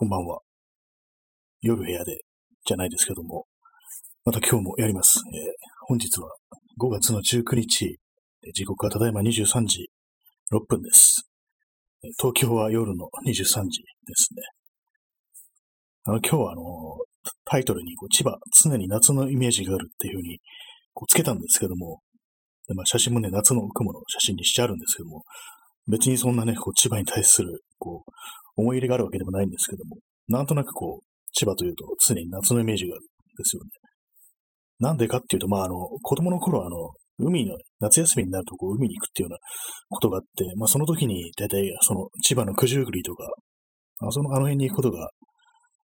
こんばんは。夜部屋で、じゃないですけども、また今日もやります。えー本日は5月の19日、時刻はただいま23時6分です。東京は夜の23時ですね。あの、今日はあの、タイトルにこう千葉、常に夏のイメージがあるっていうふうにこうつけたんですけども、でまあ、写真もね、夏の雲の写真にしてあるんですけども、別にそんなね、こう千葉に対する、こう、思い入れがあるわけでもないんですけども、なんとなくこう、千葉というと常に夏のイメージがあるんですよね。なんでかっていうと、まあ、あの、子供の頃あの、海の、夏休みになるとこう海に行くっていうようなことがあって、まあその時に大体その千葉の九十九里とか、あそのあの辺に行くことが、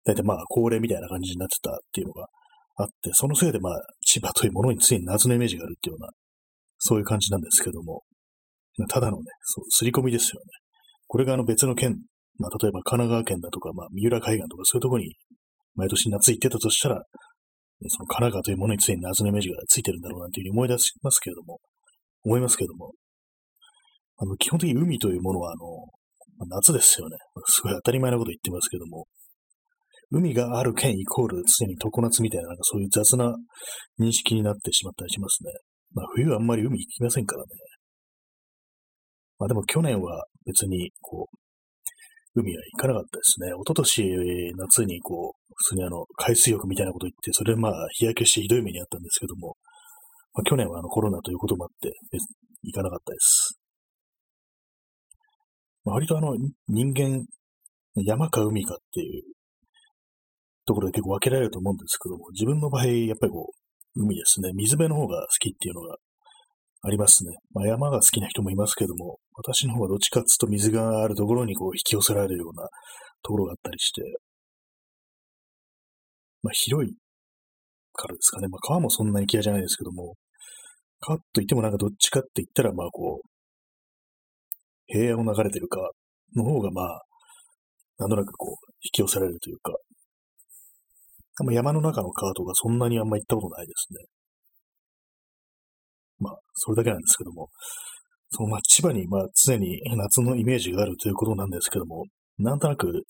大体まあ恒例みたいな感じになってたっていうのがあって、そのせいでまあ千葉というものに常に夏のイメージがあるっていうような、そういう感じなんですけども、ただのね、そう、刷り込みですよね。これがあの別の県、まあ例えば神奈川県だとか、まあ三浦海岸とかそういうところに毎年夏行ってたとしたら、その神奈川というものに常に夏のイメージがついてるんだろうなというふうに思い出しますけれども、思いますけれども、あの、基本的に海というものは、あの、まあ夏ですよね。すごい当たり前なこと言ってますけども、海がある県イコール常に常夏みたいな、なんかそういう雑な認識になってしまったりしますね。まあ冬はあんまり海行きませんからね。まあでも去年は別に、こう、海は行かなかったですね。一昨年夏にこう、普通にあの、海水浴みたいなこと言って、それでまあ日焼けしてひどい目にあったんですけども、まあ去年はあのコロナということもあって、行かなかったです。まあ、割とあの、人間、山か海かっていうところで結構分けられると思うんですけども、自分の場合、やっぱりこう、海ですね。水辺の方が好きっていうのがありますね。まあ、山が好きな人もいますけども、私の方がどっちかっつうと水があるところにこう引き寄せられるようなところがあったりして、まあ、広いからですかね。まあ、川もそんなに嫌じゃないですけども、川といってもなんかどっちかって言ったら、まあこう、平野を流れてる川の方がまあ、なんとなくこう、引き寄せられるというか、あんま山の中の川とかそんなにあんま行ったことないですね。それだけなんですけども、そのまあ千葉にまあ常に夏のイメージがあるということなんですけども、なんとなく、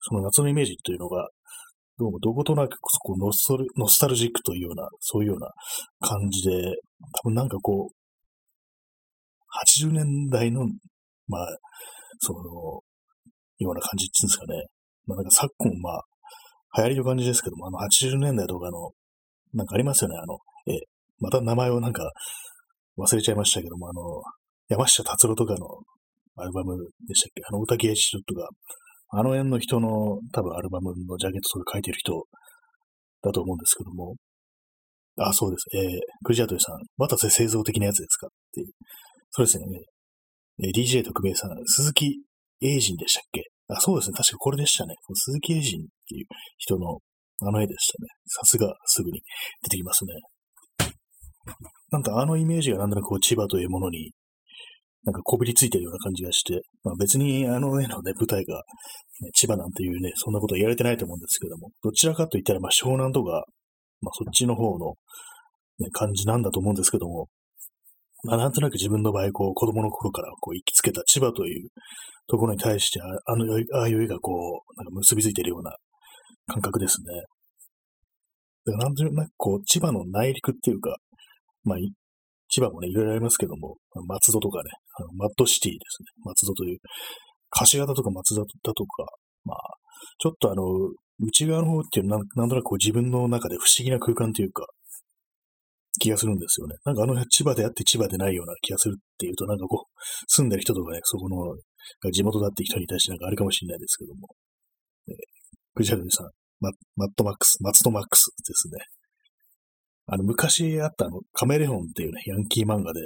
その夏のイメージというのが、どうもどことなくそこノスノスタルジックというような、そういうような感じで、多分なんかこう、80年代の、まあ、その、ような感じっていうんですかね。まあなんか昨今、まあ、流行りの感じですけども、あの80年代とかの、なんかありますよね、あの、え、また名前をなんか忘れちゃいましたけども、あの、山下達郎とかのアルバムでしたっけ？あの、歌芸師とか、あの辺の人の多分アルバムのジャケットとか書いてる人だと思うんですけども、あ、そうです。えー、クジャートリさん、渡瀬製造的なやつですか？っていう。そうですね。えー DJ 特命さん、鈴木英人でしたっけ？あ、そうですね。確かこれでしたね。鈴木英人っていう人のあの絵でしたね。さすがすぐに出てきますね。なんかあのイメージがなんとなくこう千葉というものになんかこびりついてるような感じがして、まあ別にあの絵のね、舞台が、ね、千葉なんていうね、そんなことは言われてないと思うんですけども、どちらかと言ったらまあ湘南とか、まあそっちの方の、ね、感じなんだと思うんですけども、まあなんとなく自分の場合、こう子供の頃からこう行きつけた千葉というところに対して、あの、ああいう絵がこう、なんか結びついてるような感覚ですね。なんとなくこう、千葉の内陸っていうか、まあ、千葉もね、いろいろありますけども、松戸とかね、あのマッドシティですね。松戸という、柏田とか松田だとか、まあ、ちょっとあの、内側の方っていうのはなんなんとなくこう自分の中で不思議な空間というか、気がするんですよね。なんかあの千葉であって千葉でないような気がするっていうと、なんかこう、住んでる人とかね、そこの、地元だって人に対してなんかあるかもしれないですけども。えー、クジャルさん、ママットマックス、マツトマックスですね。あの、昔あったあの、カメレオンっていうね、ヤンキー漫画で、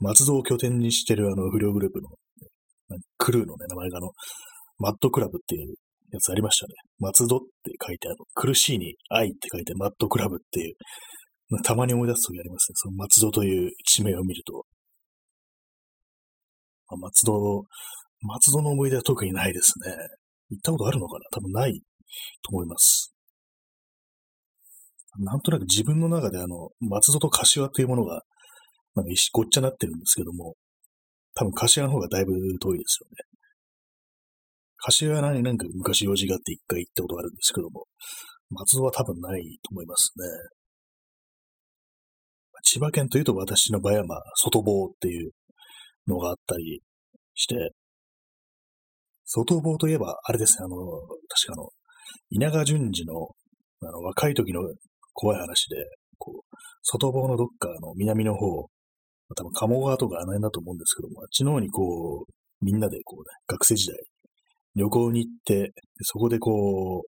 松戸を拠点にしてるあの、不良グループの、クルーのね、名前があの、マッドクラブっていうやつありましたね。松戸って書いてある、苦しいに愛って書いてマッドクラブっていう、たまに思い出すときありますね。その松戸という地名を見ると。あ松戸、松戸の思い出は特にないですね。行ったことあるのかな？多分ないと思います。なんとなく自分の中であの、松戸と柏というものが、なんか一ごっちゃなってるんですけども、多分柏の方がだいぶ遠いですよね。柏原になんか昔用事があって一回行ったことがあるんですけども、松戸は多分ないと思いますね。千葉県というと私の場合は、まあ、外房っていうのがあったりして、外房といえば、あれですね、あの、確かあの、稲川淳二の、あの、若い時の怖い話で、こう、外房のどっかの南の方、多分鴨川とかあの辺だと思うんですけども、あっちの方にこう、みんなでこうね、学生時代、旅行に行って、そこでこう、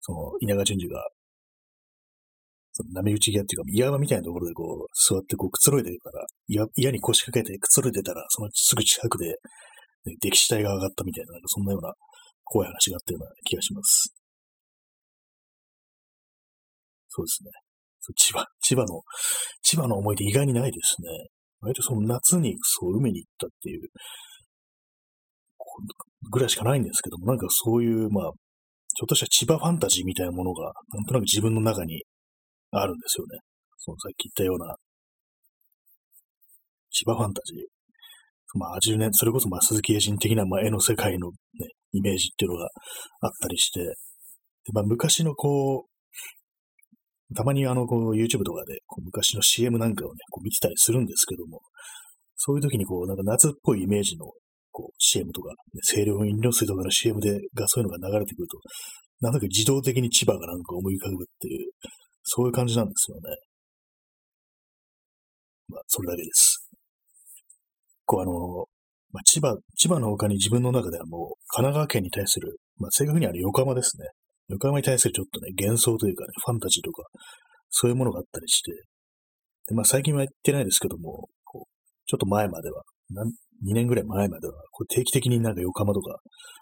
その、稲川淳二が、その波打ち際っていうか、岩場みたいなところでこう、座ってこう、くつろいでるから、岩岩に腰掛けてくつろいでたら、そのすぐ近くで、ね、歴史体が上がったみたいな、なんかそんなような怖い話があったような気がします。そうですね。千葉、千葉の、千葉の思い出意外にないですね。割とその夏にそう海に行ったっていうぐらいしかないんですけども、なんかそういう、まあ、ちょっとした千葉ファンタジーみたいなものが、なんとなく自分の中にあるんですよね。そのさっき言ったような、千葉ファンタジー。まあ、80年、それこそまあ鈴木英人的なまあ絵の世界のね、イメージっていうのがあったりして、でまあ、昔のこう、たまにあの、こう、YouTube とかで、こう昔の CM なんかをね、こう見てたりするんですけども、そういう時にこう、なんか夏っぽいイメージのこう CM とか、ね、清涼飲料水とかの CM でがそういうのが流れてくると、なんだか自動的に千葉がなんか思い浮かぶっていう、そういう感じなんですよね。まあ、それだけです。こうあの、まあ、千葉、千葉の他に自分の中ではもう神奈川県に対する、まあ、正確には横浜ですね。横浜に対するちょっとね、幻想というかね、ファンタジーとか、そういうものがあったりして、でまあ、最近は言ってないですけども、こうちょっと前までは、2年ぐらい前までは、こう定期的になんか横浜とか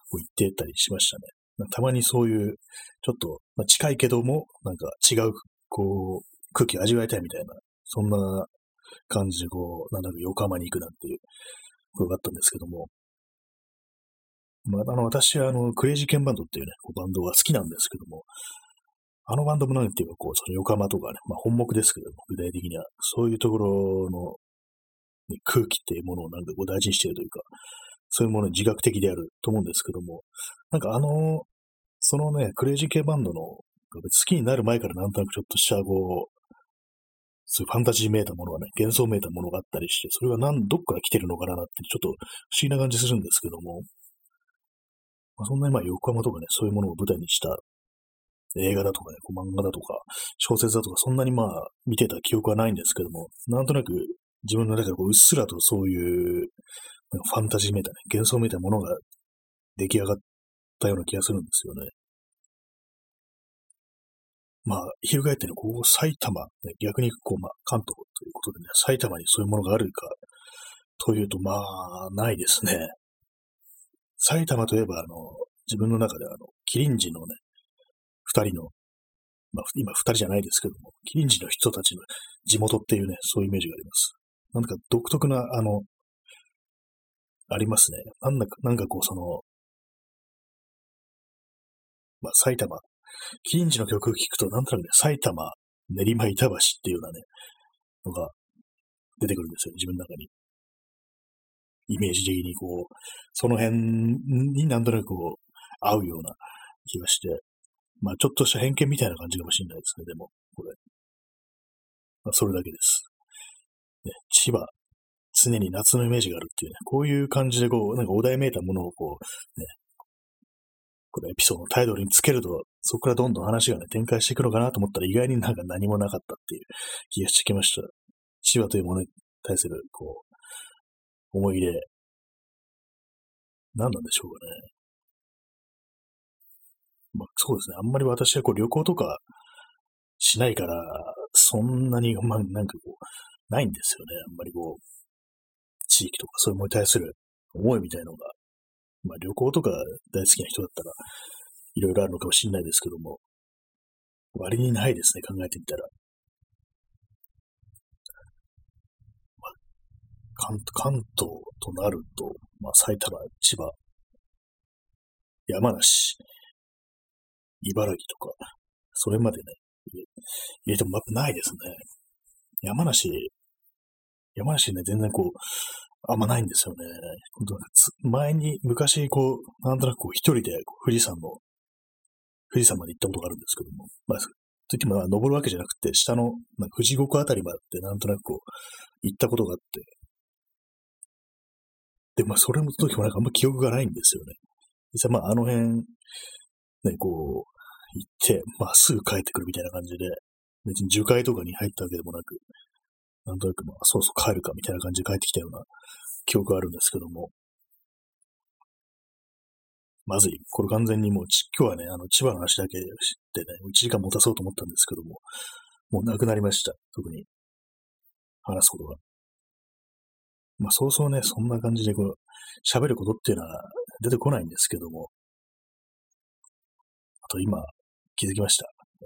こう行ってたりしましたね。たまにそういう、ちょっと、まあ、近いけども、なんか違う、こう、空気を味わいたいみたいな、そんな感じで、こう、なんだろ、横浜に行くなんていうことがあったんですけども、まあ、あの、私は、あの、クレイジーケンバンドっていうね、こうバンドが好きなんですけども、あのバンドもなんていうか、こう、その横浜とかね、まあ本目ですけども、具体的には、そういうところの空気っていうものをなんかこう大事にしているというか、そういうものに自覚的であると思うんですけども、なんかあの、そのね、クレイジー系バンドの好きになる前からなんとなくちょっとしたこう、そういうファンタジーめいたものがね、幻想めいたものがあったりして、それは何、どっから来てるのかなって、ちょっと不思議な感じするんですけども、まあ、そんなにまあ横浜とかね、そういうものを舞台にした映画だとかね、こう漫画だとか、小説だとか、そんなにまあ見てた記憶はないんですけども、なんとなく自分の中でこううっすらとそういうファンタジーめいたね、幻想めいたものが出来上がったような気がするんですよね。まあ、翻ってね、ここ埼玉、ね、逆にこう、まあ、関東ということでね、埼玉にそういうものがあるか、というと、まあ、ないですね。埼玉といえば、あの、自分の中では、あの、キリンジのね、二人のまあ、今二人じゃないですけども、キリンジの人たちの地元っていうね、そういうイメージがあります。なんか独特な、あの、ありますね。なんだか、なんかこう、その、まあ、埼玉、キリンジの曲を聴くと、なんとなくね、埼玉、練馬板橋っていうようなね、のが出てくるんですよ、自分の中に。イメージ的にこう、その辺になんとなくこう、合うような気がして、まあちょっとした偏見みたいな感じかもしれないですね、でも、これ。まあそれだけです。ね、千葉、常に夏のイメージがあるっていうね、こういう感じでこう、なんかお題めいたものをこう、ね、このエピソードのタイトルにつけると、そこからどんどん話がね、展開していくのかなと思ったら意外になんか何もなかったっていう気がしてきました。千葉というものに対する、こう、思い入れ、何なんでしょうかね。まあそうですね。あんまり私はこう旅行とかしないから、そんなに、まあなんかこう、ないんですよね。あんまりこう、地域とかそういうものに対する思いみたいのが、まあ旅行とか大好きな人だったら、いろいろあるのかもしれないですけども、割にないですね、考えてみたら。まあ、関関東となると、まあ埼玉、千葉、山梨、茨城とか、それまでね、入れてもないですね。山梨、山梨ね、全然こう、あんまないんですよね。前に、昔、こう、なんとなくこう一人で富士山の、富士山まで行ったことがあるんですけども、まあ、といっても、登るわけじゃなくて、下の、富士五湖あたりまでなんとなくこう、行ったことがあって、で、まあ、それの時もなんかあんま記憶がないんですよね。実際、まあ、あの辺、ね、こう、行って、まあ、すぐ帰ってくるみたいな感じで、別に樹海とかに入ったわけでもなく、なんとなくまあ、そうそう帰るかみたいな感じで帰ってきたような記憶があるんですけども、まずい。これ完全にもう、今日はね、あの、千葉の話だけしてね、1時間持たそうと思ったんですけども、もうなくなりました。特に、話すことが。まあ、そうそうね、そんな感じで、こう、喋ることっていうのは出てこないんですけども、あと今、気づきました。え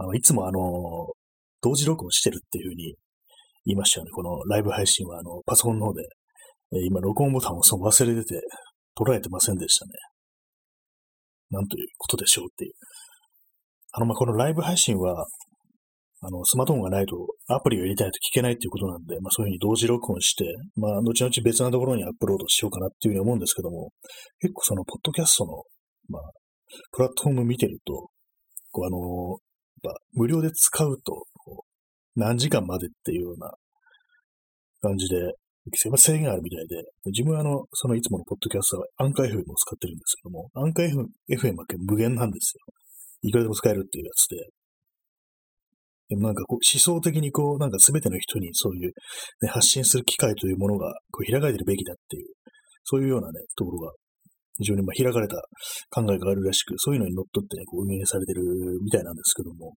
ー、あの、いつもあの、同時録音してるっていうふうに言いましたよね。このライブ配信は、あの、パソコンの方で、えー、今、録音ボタンをその忘れてて、捉えてませんでしたね。なんということでしょうっていう。あの、まあ、このライブ配信は、あの、スマートフォンがないと、アプリを入れたいと聞けないっていうことなんで、まあそういうふうに同時録音して、まあ、後々別なところにアップロードしようかなっていうふうに思うんですけども、結構その、ポッドキャストの、まあ、プラットフォーム見てると、こうあの、やっぱ無料で使うと、何時間までっていうような感じで、制限あるみたいで、自分はあの、そのいつものポッドキャストはアンカー FM を使ってるんですけども、アンカー FM は無限なんですよ。いくらでも使えるっていうやつで。でもなんかこう思想的にこう、なんか全ての人にそういう、ね、発信する機会というものがこう開かれてるべきだっていう、そういうようなね、ところが非常にまあ開かれた考えがあるらしく、そういうのに乗っ取ってね、こう運営されてるみたいなんですけども、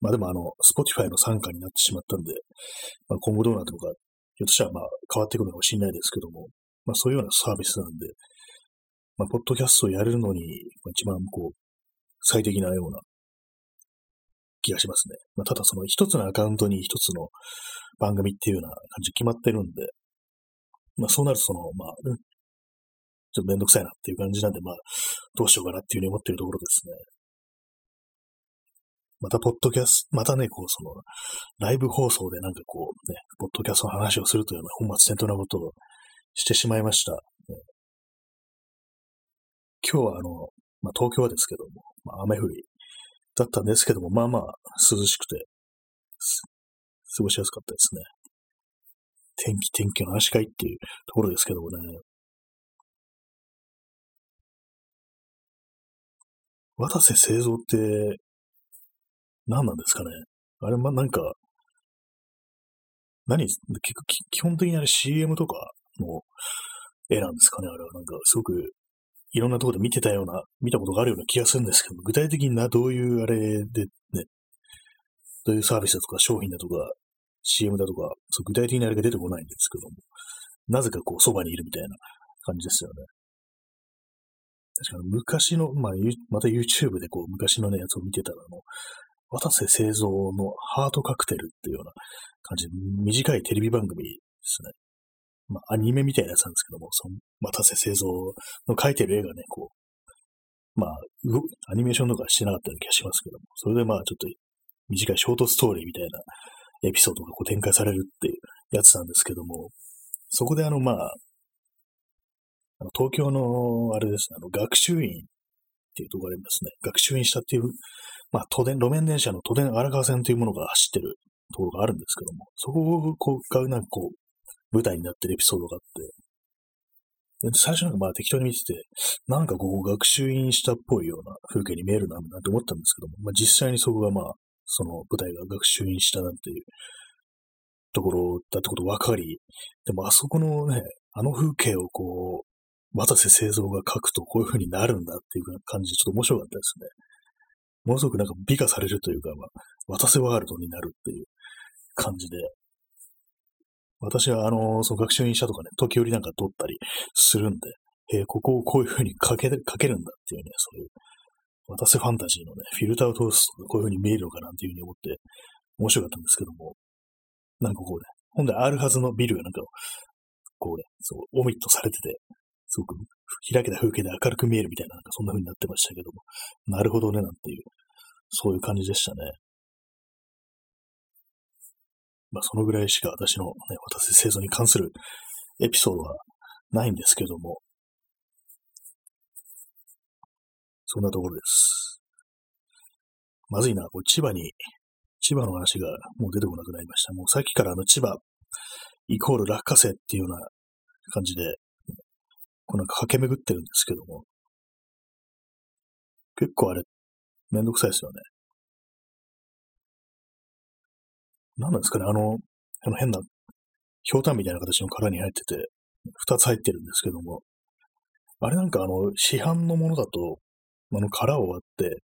まあでもあの、Spotify の参加になってしまったんで、まあ今後どうなってるのか、ひょっとしたらまあ変わってくるのかもしれないですけども、まあそういうようなサービスなんで、まあ、ポッドキャストをやるのに、一番こう、最適なような気がしますね。まあ、ただその一つのアカウントに一つの番組っていうような感じ決まってるんで、まあそうなるとその、まあ、ちょっとめんどくさいなっていう感じなんで、まあ、どうしようかなっていうふうに思ってるところですね。また、ポッドキャスト、またね、こう、その、ライブ放送でなんかこう、ね、ポッドキャストの話をするというような本末転倒なことをしてしまいました。ね、今日はあの、まあ、東京はですけども、まあ、雨降りだったんですけども、まあまあ涼しくて、過ごしやすかったですね。天気、天気の話会っていうところですけどもね、渡瀬製造って何なんですかね？あれ、ま、なんか、何結構基本的にあれ CM とかの絵なんですかね？あれはなんかすごくいろんなところで見てたような、見たことがあるような気がするんですけど具体的にな、どういうあれでね、どういうサービスだとか商品だとか CM だとか、そう具体的にあれが出てこないんですけども、なぜかこうそばにいるみたいな感じですよね。確かに昔の、まあ、また YouTube でこう、昔のね、やつを見てたら、あの、渡瀬製造のハートカクテルっていうような感じで、短いテレビ番組ですね。まあ、アニメみたいなやつなんですけども、その、渡瀬製造の描いてる絵がね、こう、まあ、アニメーションとかしてなかったような気がしますけども、それでまあ、ちょっと短いショートストーリーみたいなエピソードがこう展開されるっていうやつなんですけども、そこであの、まあ、あの東京の、あれですね、あの、学習院っていうところがありますね。学習院したっていう、まあ、都電、路面電車の都電荒川線というものが走ってるところがあるんですけども、そこを、こう、が、なんかこう、舞台になってるエピソードがあって、最初なんかまあ適当に見てて、なんかここ学習院したっぽいような風景に見えるな、なんて思ったんですけども、まあ実際にそこがまあ、その舞台が学習院したなんていうところだってこと分かり、でもあそこのね、あの風景をこう、渡瀬製造が書くとこういう風になるんだっていう感じでちょっと面白かったですね。ものすごくなんか美化されるというか、まあ、渡瀬ワールドになるっていう感じで、私はあの、その学習院者とかね、時折なんか撮ったりするんで、えー、ここをこういう風に書け、書けるんだっていうね、そういう、渡瀬ファンタジーのね、フィルターを通すとこういう風に見えるのかなっていう風に思って面白かったんですけども、なんかこうね、本来あるはずのビルがなんか、こうね、そう、オミットされてて、すごく開けた風景で明るく見えるみたいな、なんかそんな風になってましたけども、なるほどね、なんていう、そういう感じでしたね。まあ、そのぐらいしか私のね、私製造に関するエピソードはないんですけども、そんなところです。まずいな、これ千葉に、千葉の話がもう出てこなくなりました。もうさっきからあの千葉イコール落花生っていうような感じで、こうなんか駆け巡ってるんですけども、結構あれ、めんどくさいですよね。何なんですかね、あの、あの変な、ひょうたんみたいな形の殻に入ってて、二つ入ってるんですけども、あれなんかあの、市販のものだと、あの殻を割って、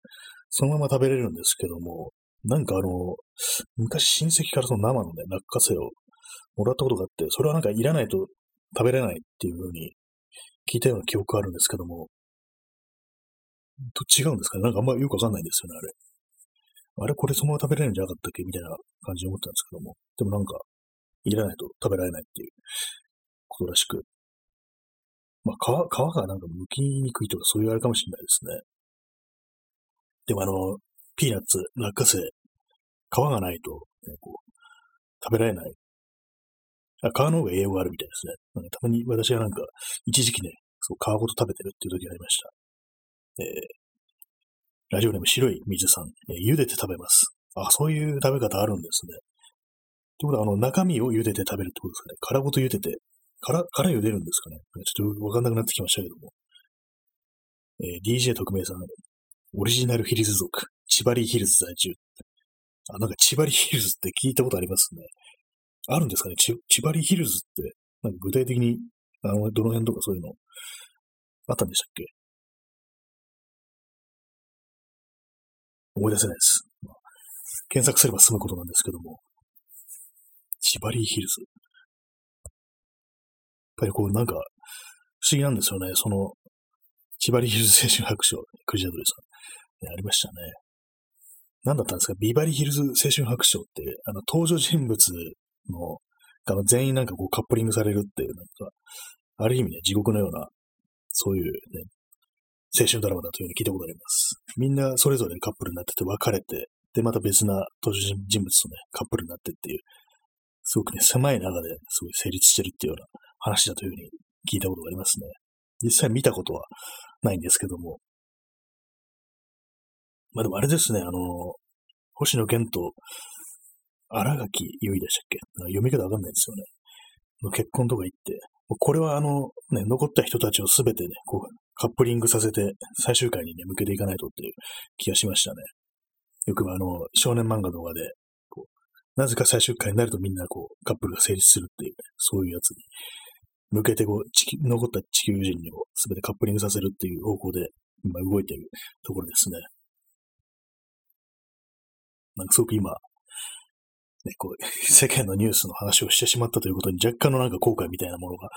そのまま食べれるんですけども、なんかあの、昔親戚からその生のね、落花生をもらったことがあって、それはなんかいらないと食べれないっていう風に聞いたような記憶があるんですけども、と違うんですかね。なんかあんまよくわかんないんですよね、あれ。あれこれそのまま食べれないんじゃなかったっけ？みたいな感じで思ったんですけども。でもなんか、いらないと食べられないっていうことらしく。まあ、皮、皮がなんか剥きにくいとかそういうあれかもしれないですね。でもあの、ピーナッツ、落花生、皮がないと、ね、こう、食べられない。あ皮の方が栄養があるみたいですね。なんかたまに私はなんか、一時期ね、そう、皮ごと食べてるっていう時がありました。えー、ラジオネーム白い水さん、えー、茹でて食べます。あ、そういう食べ方あるんですね。ってことは、あの、中身を茹でて食べるってことですかね。殻ごと茹でて、殻、殻茹でるんですかね。ちょっとわかんなくなってきましたけども。えー、DJ 特命さん、オリジナルヒルズ族、千葉リヒルズ在住。あ、なんか千葉リヒルズって聞いたことありますね。あるんですかね？千葉リヒルズって、なんか具体的に、あの、どの辺とかそういうの、あったんでしたっけ？思い出せないです。まあ、検索すれば済むことなんですけども。千葉リーヒルズ。やっぱりこうなんか、不思議なんですよね。その、千葉リーヒルズ青春白書、クジャドリさん。ありましたね。何だったんですか？ビバリーヒルズ青春白書って、あの、登場人物の、あの、全員なんかこうカップリングされるっていう、なんか、ある意味ね、地獄のような、そういうね、青春ドラマだというふうに聞いたことがあります。みんなそれぞれカップルになってて別れて、で、また別な登場人物とね、カップルになってっていう、すごくね、狭い中ですごい成立してるっていうような話だというふうに聞いたことがありますね。実際見たことはないんですけども、まあでもあれですね、あの、星野源と荒垣結衣でしたっけ？読み方わかんないですよね。結婚とか言って、これはあの、ね、残った人たちをすべてね、こう、カップリングさせて最終回にね、向けていかないとっていう気がしましたね。よくあの、少年漫画動画で、こう、なぜか最終回になるとみんなこう、カップルが成立するっていう、ね、そういうやつに、向けてこう、地球残った地球人をすべてカップリングさせるっていう方向で、今動いているところですね。なんかすごく今、ね、こう、世間のニュースの話をしてしまったということに若干のなんか後悔みたいなものが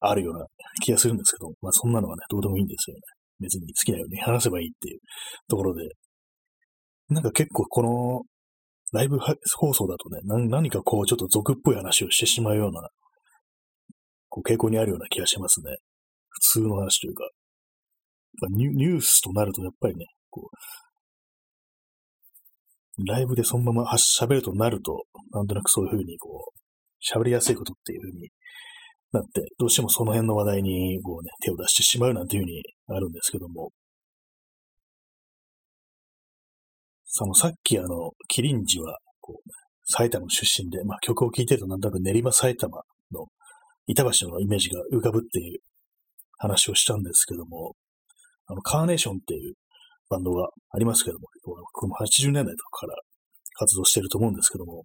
あるような気がするんですけど、まあそんなのはね、どうでもいいんですよね。別に好きなように話せばいいっていうところで、なんか結構このライブ放送だとね、何かこうちょっと俗っぽい話をしてしまうような、こう傾向にあるような気がしますね。普通の話というか、ニュースとなるとやっぱりね、こう、ライブでそのまま喋るとなると、なんとなくそういうふうにこう、喋りやすいことっていうふうになって、どうしてもその辺の話題にこうね、手を出してしまうなんていうふうにあるんですけども、そのさっきあの、キリンジは、こう、埼玉出身で、まあ曲を聴いてるとなんとなく練馬埼玉の板橋のイメージが浮かぶっていう話をしたんですけども、あの、カーネーションっていうバンドがありますけども、この80年代とかから活動してると思うんですけども、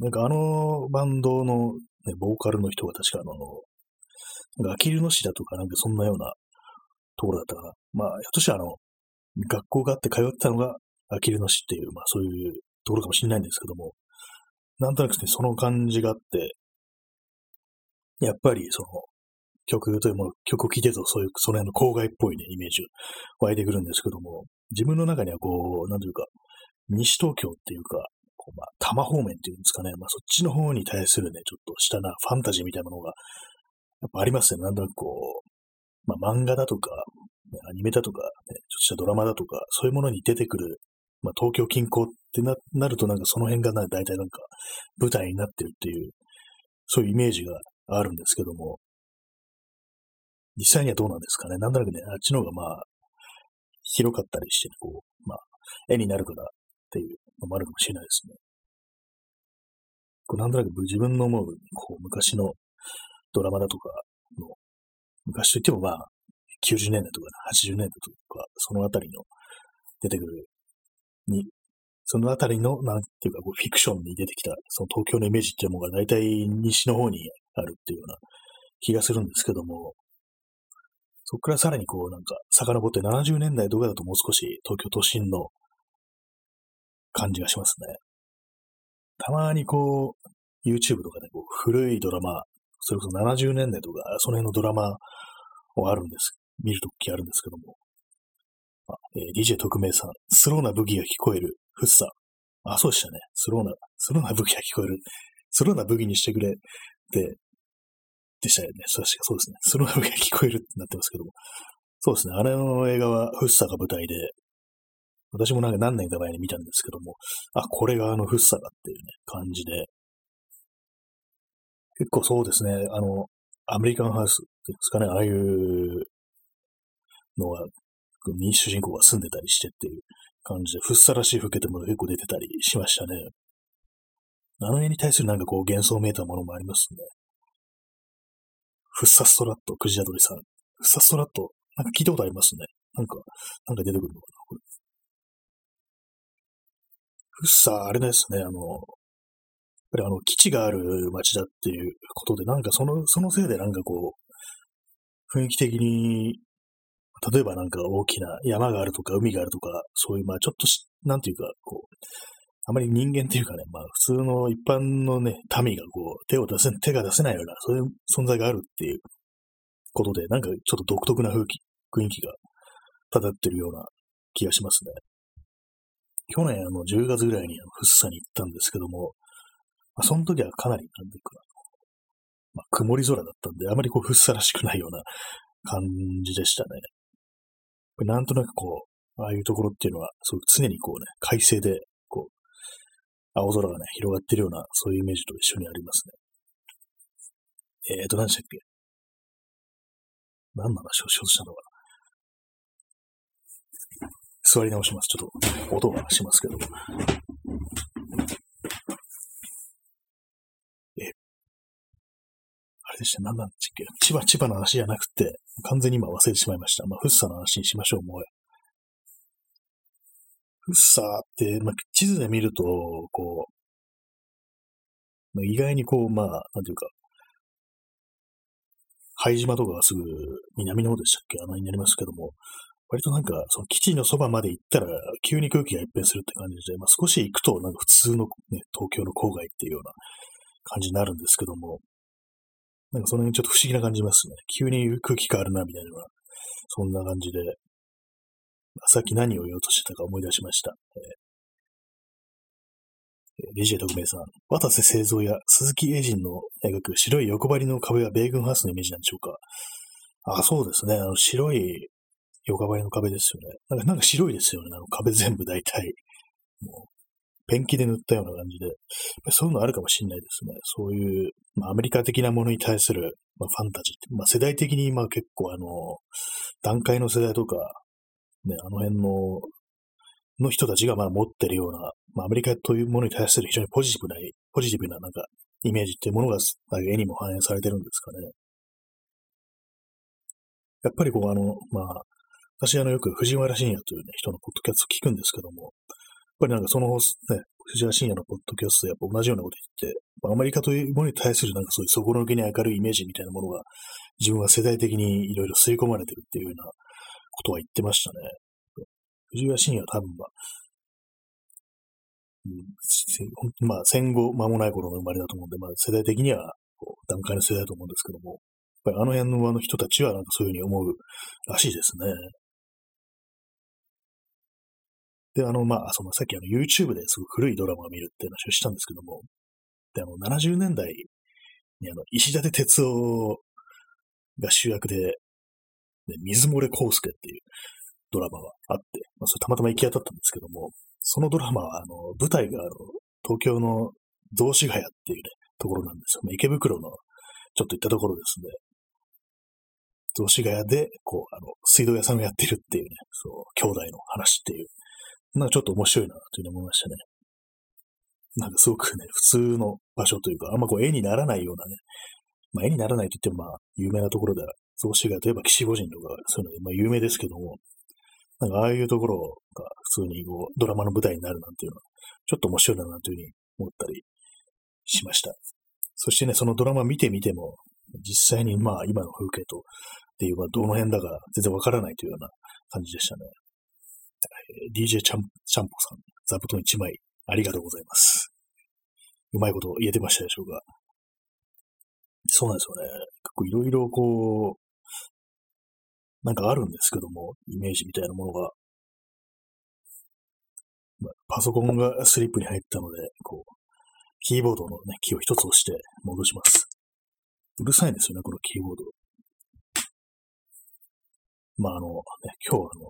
なんかあのバンドの、ね、ボーカルの人が確かあの、なんかあきる野市だとかなんかそんなようなところだったかな。まあ、ひょっとしたらあの、学校があって通ってたのがあきる野市っていう、まあそういうところかもしれないんですけども、なんとなくね、その感じがあって、やっぱりその、曲というもの、曲を聴いてると、そういう、その辺の郊外っぽいね、イメージ湧いてくるんですけども、自分の中にはこう、なんというか、西東京っていうか、こうまあ、多摩方面っていうんですかね、まあそっちの方に対するね、ちょっとしたな、ファンタジーみたいなものが、やっぱありますね。なんとなくこう、まあ漫画だとか、アニメだとか、ね、ちょっとしたドラマだとか、そういうものに出てくるまあ、東京近郊ってななるとなんかその辺がな大体なんか舞台になってるっていう、そういうイメージがあるんですけども、実際にはどうなんですかね。なんとなくね、あっちの方がまあ、広かったりして、こう、まあ、絵になるからっていうのもあるかもしれないですね。こうなんとなく自分の思う、こう、昔のドラマだとかの、昔といってもまあ、90年代とか80年代とか、そのあたりの出てくるに、そのあたりの、なんていうか、こうフィクションに出てきた、その東京のイメージっていうものが大体西の方にあるっていうような気がするんですけども、そこからさらにこうなんか遡って70年代とかだともう少し東京都心の感じがしますね。たまにこう、YouTube とかでこう古いドラマ、それこそ70年代とか、その辺のドラマをあるんです。見るときあるんですけども。あえー、DJ 特命さん、スローな武器が聞こえる、フッサ。あ、そうでしたね。スローな、スローな武器が聞こえる。スローな武器にしてくれって、でしたよね。確かそうですね。スローな武器が聞こえるってなってますけども。そうですね。あれの映画はフッサが舞台で、私もなんか何年か前に見たんですけども、あ、これがあのフッサだっていうね、感じで。結構そうですね。あの、アメリカンハウスっていうんですかね。ああいうのは民主人公が住んでたりしてっていう感じで、ふっさらしい風景でも結構出てたりしましたね。あの絵に対するなんかこう幻想めいたものもありますね。フッサストラット、クジラドリさん。フッサストラット、なんか聞いたことありますね。なんか、なんか出てくるのかな、これ。フッサ、あれですね、あの、やっぱりあの、基地がある街だっていうことで、なんかその、そのせいでなんかこう、雰囲気的に例えばなんか大きな山があるとか海があるとか、そういう、まあちょっとし、なんていうか、こう、あまり人間っていうかね、まあ普通の一般のね、民がこう、手を出せ、手が出せないような、そういう存在があるっていうことで、なんかちょっと独特な雰囲気、雰囲気が漂ってるような気がしますね。去年あの10月ぐらいにあのフッサに行ったんですけども、まあ、その時はかなり、なんていうか、まあ、曇り空だったんで、あまりこう、ふっさらしくないような感じでしたね。なんとなくこう、ああいうところっていうのは、そう常にこうね、快晴で、こう、青空がね、広がってるような、そういうイメージと一緒にありますね。えーと、何でしたっけ？何の話をしようとしたのか座り直します。ちょっと音がしますけど。え、あれでした、何なんだっけ？千葉、千葉の話じゃなくて、完全に今忘れてしまいました。まあ、フッサの話にしましょう、もう。フッサーって、まあ、地図で見ると、こう、まあ、意外にこう、まあ、なんていうか、灰島とかがすぐ南の方でしたっけ？あのになりますけども、割となんか、その基地のそばまで行ったら、急に空気が一変するって感じで、まあ、少し行くと、なんか普通の、ね、東京の郊外っていうような感じになるんですけども、なんかその辺ちょっと不思議な感じますね。急に空気変わるな、みたいな。そんな感じで。さっき何を言おうとしてたか思い出しました。えー、DJ 特命さん。渡瀬製造や鈴木英人の描く白い横張りの壁は米軍ハウスのイメージなんでしょうか。あ、そうですね。あの白い横張りの壁ですよね。なんかなんか白いですよね。あの壁全部大体。もうペンキで塗ったような感じで、そういうのあるかもしれないですね。そういう、まあ、アメリカ的なものに対する、まあ、ファンタジーって、まあ、世代的に、まあ、結構あの、段階の世代とか、ね、あの辺の、の人たちがまあ持ってるような、まあ、アメリカというものに対する非常にポジティブな、ポジティブななんか、イメージっていうものが、絵にも反映されてるんですかね。やっぱりこう、あの、まあ、私あのよく藤原信也というね、人のポッドキャストを聞くんですけども、やっぱりなんかそのね、藤原信也のポッドキャストでやっぱ同じようなこと言って、アメリカというものに対するなんかそういう底抜けに明るいイメージみたいなものが自分は世代的にいろいろ吸い込まれてるっていうようなことは言ってましたね。藤原信也は多分まあ、うん、まあ戦後間もない頃の生まれだと思うんで、まあ世代的には段階の世代だと思うんですけども、やっぱりあの辺のあの人たちはなんかそういうふうに思うらしいですね。で、あの、まあ、そのさっきあの YouTube ですごく古いドラマを見るっていう話をしたんですけども、で、あの、70年代にあの、石立哲夫が主役で、で水漏れ康介っていうドラマがあって、まあ、それたまたま行き当たったんですけども、そのドラマは、あの、舞台が、あの、東京の雑司ヶ谷っていうね、ところなんですよ。まあ池袋のちょっと行ったところですね。雑司ヶ谷で、こう、あの、水道屋さんをやってるっていうね、そう、兄弟の話っていう、なんかちょっと面白いな、というふうに思いましたね。なんかすごくね、普通の場所というか、あんまこう絵にならないようなね、まあ絵にならないと言ってもまあ有名なところでは、雑司ヶ谷といえば岸五人とか、そういうので、まあ有名ですけども、なんかああいうところが普通にこうドラマの舞台になるなんていうのは、ちょっと面白いなというふうに思ったりしました。そしてね、そのドラマ見てみても、実際にまあ今の風景とっていう、まあどの辺だか全然わからないというような感じでしたね。DJ チャンチャンポさん、座布団1枚ありがとうございます。うまいこと言えてましたでしょうか。そうなんですよね。結構いろいろこう、なんかあるんですけども、イメージみたいなものが。まあ、パソコンがスリップに入ったので、こう、キーボードのね、キーを一つ押して戻します。うるさいんですよね、このキーボード。まあ、あの、ね、今日はあの、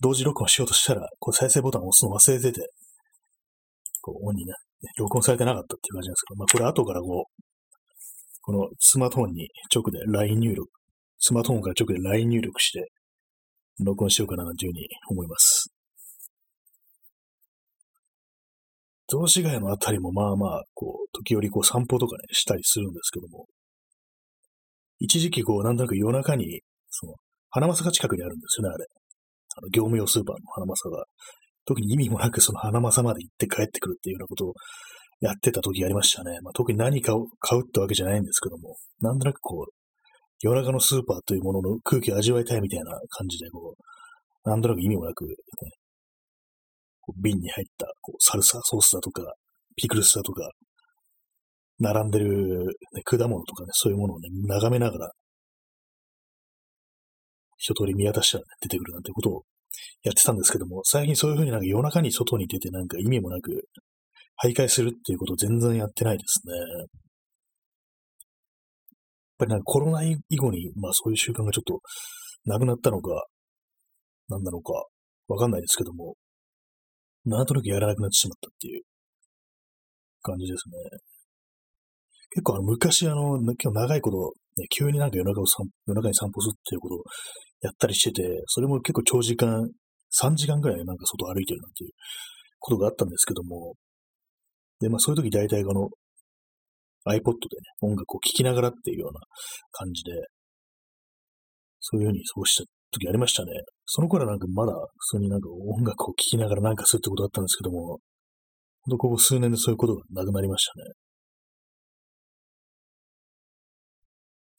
同時録音しようとしたら、こう再生ボタンを押すの忘れてて、こう、オンにね、録音されてなかったっていう感じなんですけど、まあ、これ後からこう、このスマートフォンに直で LINE 入力、スマートフォンから直で LINE 入力して、録音しようかなというふうに思います。雑司ヶ谷のあたりもまあまあ、こう、時折こう散歩とかね、したりするんですけども、一時期こう、なんとなく夜中に、その、花正が近くにあるんですよね、あれ。あの、業務用スーパーの花正が。特に意味もなくその花正まで行って帰ってくるっていうようなことをやってた時ありましたね。まあ、特に何かを買うってわけじゃないんですけども、なんとなくこう、夜中のスーパーというものの空気を味わいたいみたいな感じで、こう、なんとなく意味もなく、ね、こう瓶に入ったこうサルサソースだとか、ピクルスだとか、並んでる、ね、果物とかね、そういうものをね、眺めながら、一通り見渡したら、出てくるなんてことをやってたんですけども、最近そういうふうになんか夜中に外に出てなんか意味もなく、徘徊するっていうことを全然やってないですね。やっぱりなんかコロナ以後に、まあそういう習慣がちょっとなくなったのか、なんなのか、わかんないですけども、なんとなくやらなくなってしまったっていう感じですね。結構あの昔あの、今日長いこと、ね、急になんか夜中を散夜中に散歩するっていうことをやったりしてて、それも結構長時間、3時間ぐらいなんか外歩いてるなんていうことがあったんですけども、で、まあそういう時大体あの、iPod でね、音楽を聴きながらっていうような感じで、そういうふうにそうした時ありましたね。その頃はなんかまだ普通になんか音楽を聴きながらなんかするってことだったんですけども、ほんとここ数年でそういうことがなくなりましたね。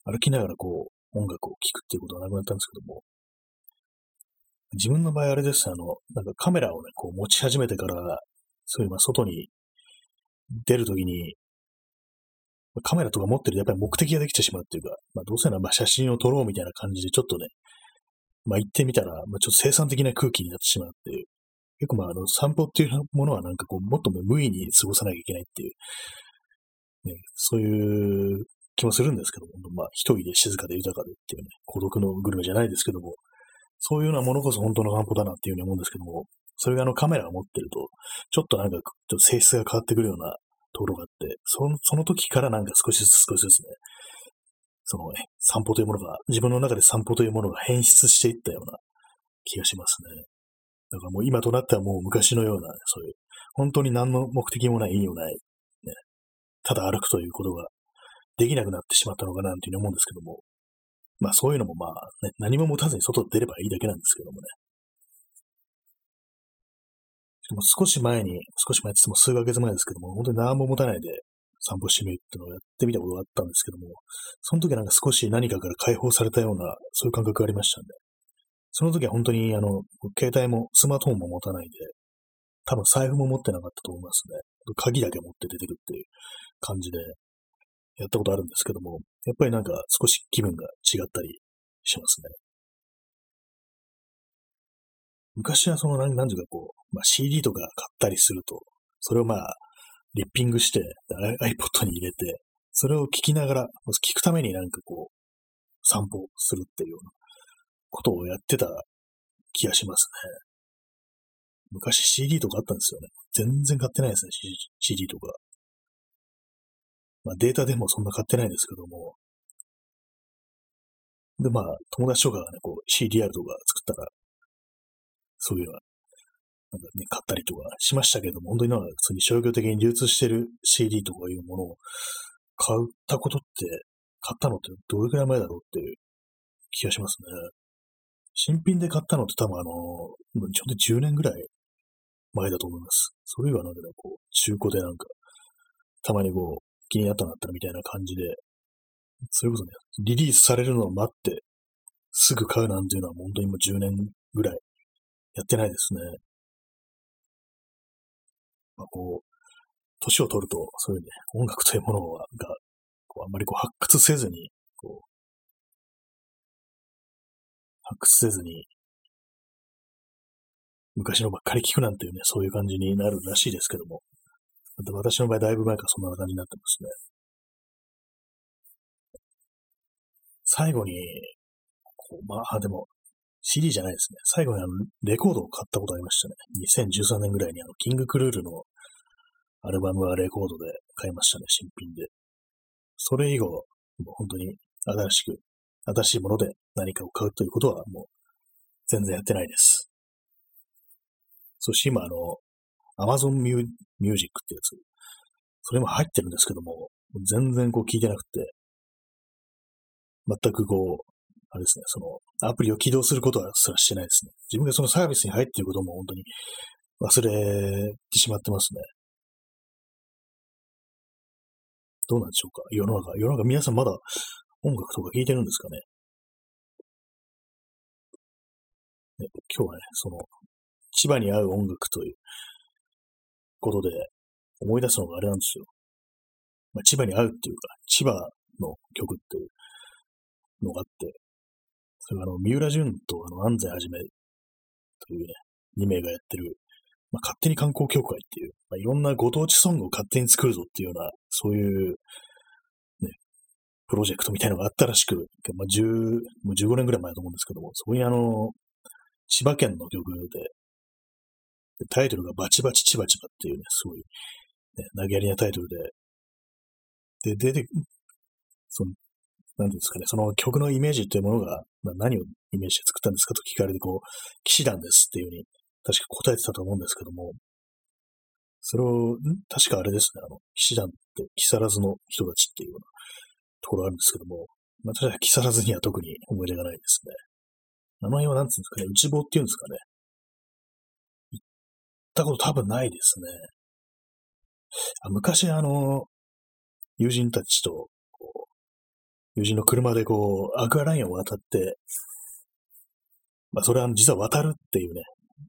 歩きながらこう、音楽を聴くっていうことはなくなったんですけども、自分の場合あれです、あの、なんかカメラをね、こう持ち始めてから、そういうまあ外に出るときに、カメラとか持ってるとやっぱり目的ができてしまうっていうか、まあどうせならまあ写真を撮ろうみたいな感じでちょっとね、まあ行ってみたら、まあちょっと生産的な空気になってしまうっていう。結構まああの散歩っていうものはなんかこうもっと無意に過ごさなきゃいけないっていう、ね、そういう気もするんですけども、まあ一人で静かで豊かでっていうね、孤独のグルメじゃないですけども、そういうようなものこそ本当の散歩だなっていうふうに思うんですけども、それがあのカメラを持ってると、ちょっとなんか、ちょっと性質が変わってくるようなところがあって、そのその時からなんか少しずつ少しずつね、そのね、散歩というものが、自分の中で散歩というものが変質していったような気がしますね。だからもう今となってはもう昔のような、そういう、本当に何の目的もない、意味もない、ね、ただ歩くということができなくなってしまったのかなというふうに思うんですけども、まあそういうのもまあ、ね、何も持たずに外出ればいいだけなんですけどもね。も少し前に、少し前って言っても数ヶ月前ですけども、本当に何も持たないで散歩してみるっていうのをやってみたことがあったんですけども、その時なんか少し何かから解放されたような、そういう感覚がありましたんで、その時は本当にあの、携帯もスマートフォンも持たないで、多分財布も持ってなかったと思いますね。鍵だけ持って出てくっていう感じで、やったことあるんですけども、やっぱりなんか少し気分が違ったりしますね。昔はその、何、何時かこう、まあ、CD とか買ったりすると、それをまあ、リッピングして、iPod に入れて、それを聞きながら、聞くためになんかこう、散歩するっていうようなことをやってた気がしますね。昔 CD とかあったんですよね。全然買ってないですね、CD とか。まあデータでもそんな買ってないですけども。で、まあ友達とかがね、こう CDR とか作ったら、そういうのは、なんかね、買ったりとかしましたけども、本当になんか普通に商業的に流通してる CD とかいうものを買ったことって、買ったのってどれくらい前だろうっていう気がしますね。新品で買ったのって多分あの、ちょうど10年ぐらい前だと思います。それ以外はなんか、こう、中古でなんか、たまにこう、気になったなったらみたいな感じで、それこそね、リリースされるのを待って、すぐ買うなんていうのは本当にもう10年ぐらいやってないですね。まあ、こう、年を取ると、そういうね、音楽というものが、こうあんまりこう発掘せずに、こう、発掘せずに、昔のばっかり聞くなんていうね、そういう感じになるらしいですけども。私の場合、だいぶ前からそんな感じになってますね。最後に、こうまあ、でも、CD じゃないですね。最後にあの、レコードを買ったことありましたね。2013年ぐらいにあの、キングクルールのアルバムはレコードで買いましたね、新品で。それ以後、もう本当に新しく、新しいもので何かを買うということはもう全然やってないです。そして今、あの、Amazon Music ってやつ、それも入ってるんですけども、全然こう聞いてなくて、全くこう、あれですね、その、アプリを起動することはすらしてないですね。自分がそのサービスに入っていることも本当に忘れてしまってますね。どうなんでしょうか？世の中、世の中皆さんまだ音楽とか聴いてるんですかね？ね今日はね、その、千葉に合う音楽ということで思い出すのがあれなんですよ。まあ、千葉に合うっていうか、千葉の曲っていうのがあって、それがあの、三浦淳とあの、安西はじめというね、2名がやってる、まあ、勝手に観光協会っていう、まあ、いろんなご当地ソングを勝手に作るぞっていうような、そういう、ね、プロジェクトみたいのがあったらしく、まあ、10、もう15年ぐらい前だと思うんですけども、そこにあの、千葉県の曲で、タイトルがバチバチチバチバっていうね、すごい、ね、投げやりなタイトルで、で、出て、その、なんですかね、その曲のイメージっていうものが、まあ、何をイメージして作ったんですかと聞かれて、こう、騎士団ですっていうふうに、確か答えてたと思うんですけども、それを、確かあれですね、あの、騎士団って木更津の人たちっていうようなところがあるんですけども、まあ、確かに木更津には特に思い出がないですね。名前は何つうんですかね、内房っていうんですかね。ったこと多分ないですね。あ昔あの、友人たちと、友人の車でこう、アクアラインを渡って、まあそれは実は渡るっていうね、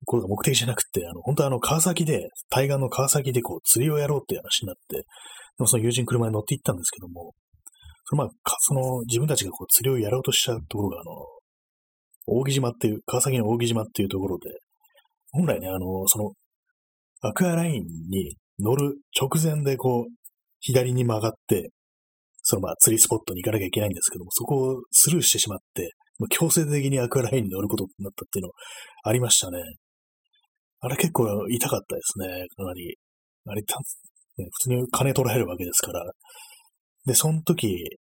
これが目的じゃなくて、あの、本当はあの、川崎で、対岸の川崎でこう、釣りをやろうっていう話になって、でもその友人車に乗って行ったんですけども、そのまあ、その自分たちがこう、釣りをやろうとしたところが、あの、扇島っていう、川崎の扇島っていうところで、本来ね、あの、その、アクアラインに乗る直前でこう、左に曲がって、そのまあ釣りスポットに行かなきゃいけないんですけども、そこをスルーしてしまって、強制的にアクアラインに乗ることになったっていうのありましたね。あれ結構痛かったですね、かなり。あれ、ね、普通に金取られるわけですから。で、その時、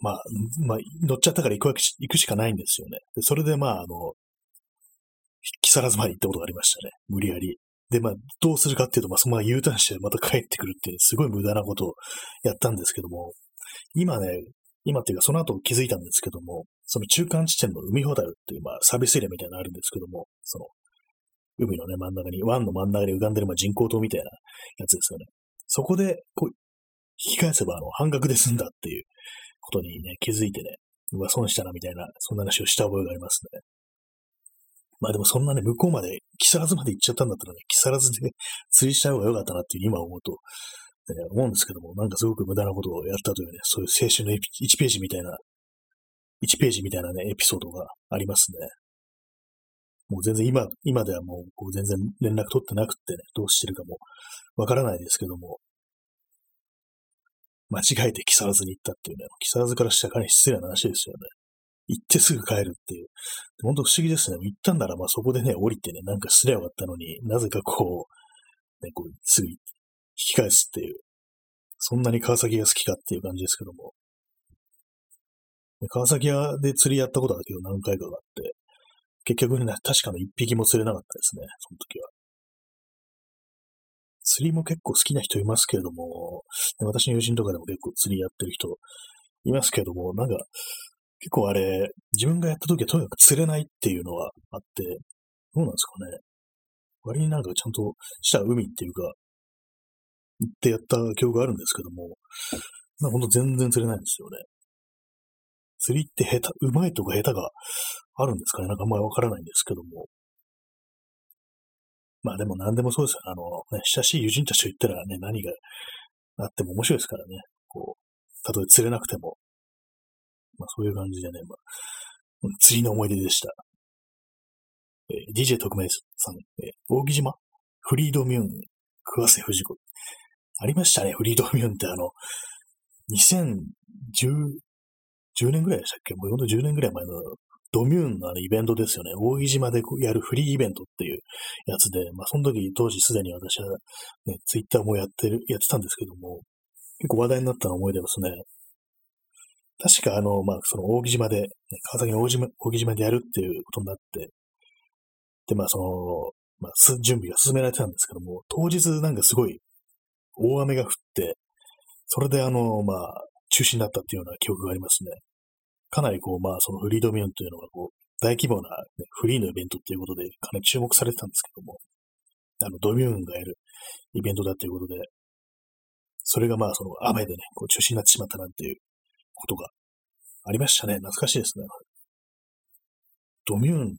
まあ、まあ、乗っちゃったから行くわけ行くしかないんですよね。で、それでまあ、あの、木更津まで行ったことがありましたね。無理やり。で、まあ、どうするかっていうと、まあ、そのまま U ターンしてまた帰ってくるっていう、すごい無駄なことをやったんですけども、今ね、今っていうかその後気づいたんですけども、その中間地点の海ほたるっていう、まあ、サービスエリアみたいなのあるんですけども、その、海のね、真ん中に、湾の真ん中に浮かんでる、まあ、人工島みたいなやつですよね。そこで、こう、引き返せば、あの、半額で済んだっていうことにね、気づいてね、うわ、損したな、みたいな、そんな話をした覚えがありますね。まあでもそんなね、向こうまで、木更津まで行っちゃったんだったらね、木更津で 釣りしちゃう方が良かったなっていう今思うと、ね、思うんですけども、なんかすごく無駄なことをやったというね、そういう青春の1ページみたいな、1ページみたいなね、エピソードがありますね。もう全然今、今ではもうこう全然連絡取ってなくってね、どうしてるかもわからないですけども、間違えて木更津に行ったっていうね、木更津からしたらかなり失礼な話ですよね。行ってすぐ帰るっていう。本当不思議ですね。行ったんなら、まあそこでね、降りてね、なんかすりゃよかったのになぜかこう、ね、こう、すぐ引き返すっていう。そんなに川崎が好きかっていう感じですけども。川崎屋で釣りやったことだけど何回かがあって、結局ね、確かの一匹も釣れなかったですね、その時は。釣りも結構好きな人いますけれども、私の友人とかでも結構釣りやってる人いますけども、なんか、結構あれ、自分がやった時はとにかく釣れないっていうのはあって、どうなんですかね。割になんかちゃんとした海っていうか、行ってやった記憶があるんですけども、まあほんと全然釣れないんですよね。釣りって下手、うまいとか下手があるんですかねなんかあんまりわからないんですけども。まあでも何でもそうですよ。あの、ね、親しい友人たちと言ったらね、何があっても面白いですからね。こう、たとえ釣れなくても。まあそういう感じでね、まあ、釣りの思い出でした。えー、DJ 特命さん、えー、大木島？フリードミューン、桑瀬藤子。ありましたね、フリードミューンってあの、2010、10年ぐらいでしたっけ？もうほんと10年ぐらい前のドミューンのあのイベントですよね。大木島でやるフリーイベントっていうやつで、まあその時当時すでに私はね、ツイッターもやってる、やってたんですけども、結構話題になった思い出ますね。確かあの、まあその大木島で、ね、川崎の大木島大木島でやるっていうことになって、で、まあその、まあ準備が進められてたんですけども、当日なんかすごい大雨が降って、それであの、まあ中止になったっていうような記憶がありますね。かなりこう、まあ、そのフリードミューンというのが、こう、大規模な、ね、フリーのイベントっていうことで、かなり注目されてたんですけども、あの、ドミューンがやるイベントだということで、それがまあ、その雨でね、こう中止になってしまったなんていうことがありましたね。懐かしいですね。ドミューンって、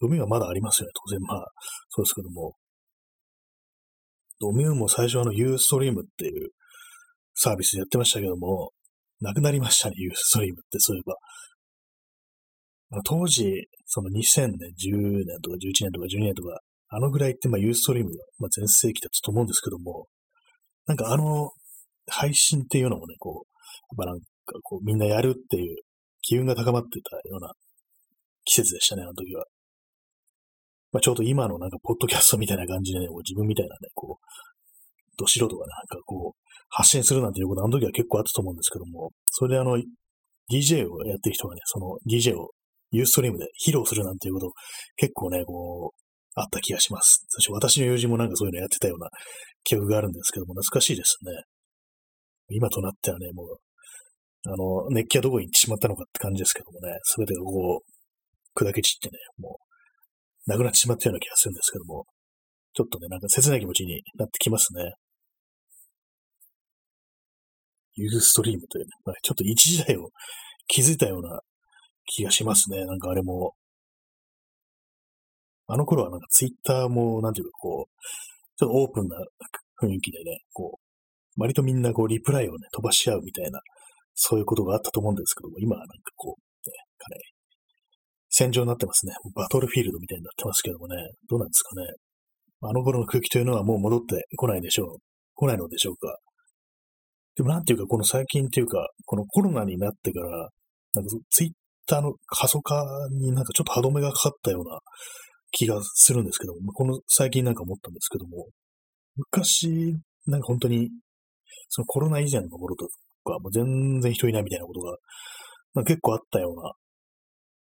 ドミューンはまだありますよね。当然まあ、そうですけども。ドミューンも最初あのユーストリームっていうサービスでやってましたけども、なくなりましたね、ユーストリームって、そういえば。まあ、当時、その2000年、10年とか11年とか12年とか、あのぐらいって、まあ、ユーストリームが、まあ、全盛期だったと思うんですけども、なんかあの、配信っていうのもね、こう、やっぱなんかこう、みんなやるっていう機運が高まってたような季節でしたね、あの時は。まあ、ちょうど今のなんか、ポッドキャストみたいな感じでね、こう自分みたいなね、こう、ど素人がなんかこう、発信するなんていうことあの時は結構あったと思うんですけども、それであの、DJ をやってる人がね、その DJ をユーストリームで披露するなんていうこと結構ね、こう、あった気がします。そして私の友人もなんかそういうのやってたような記憶があるんですけども、懐かしいですね。今となってはね、もう、あの、熱気はどこに行ってしまったのかって感じですけどもね、すべてがこう、砕け散ってね、もう、なくなってしまったような気がするんですけども、ちょっとね、なんか切ない気持ちになってきますね。ユーストリームというね、まあ、ちょっと一時代を築いたような気がしますね。なんかあれも。あの頃はなんかツイッターも、なんていうかこう、ちょっとオープンな雰囲気でね、こう、割とみんなこうリプライをね、飛ばし合うみたいな、そういうことがあったと思うんですけども、今はなんかこう、ね、かなり戦場になってますね。バトルフィールドみたいになってますけどもね、どうなんですかね。あの頃の空気というのはもう戻ってこないでしょう。来ないのでしょうか。でもなんていうか、この最近っていうか、このコロナになってから、なんかツイッターの過疎化になんかちょっと歯止めがかかったような気がするんですけども、この最近なんか思ったんですけども、昔、なんか本当に、そのコロナ以前の頃とか、もう全然人いないみたいなことが、まあ、結構あったような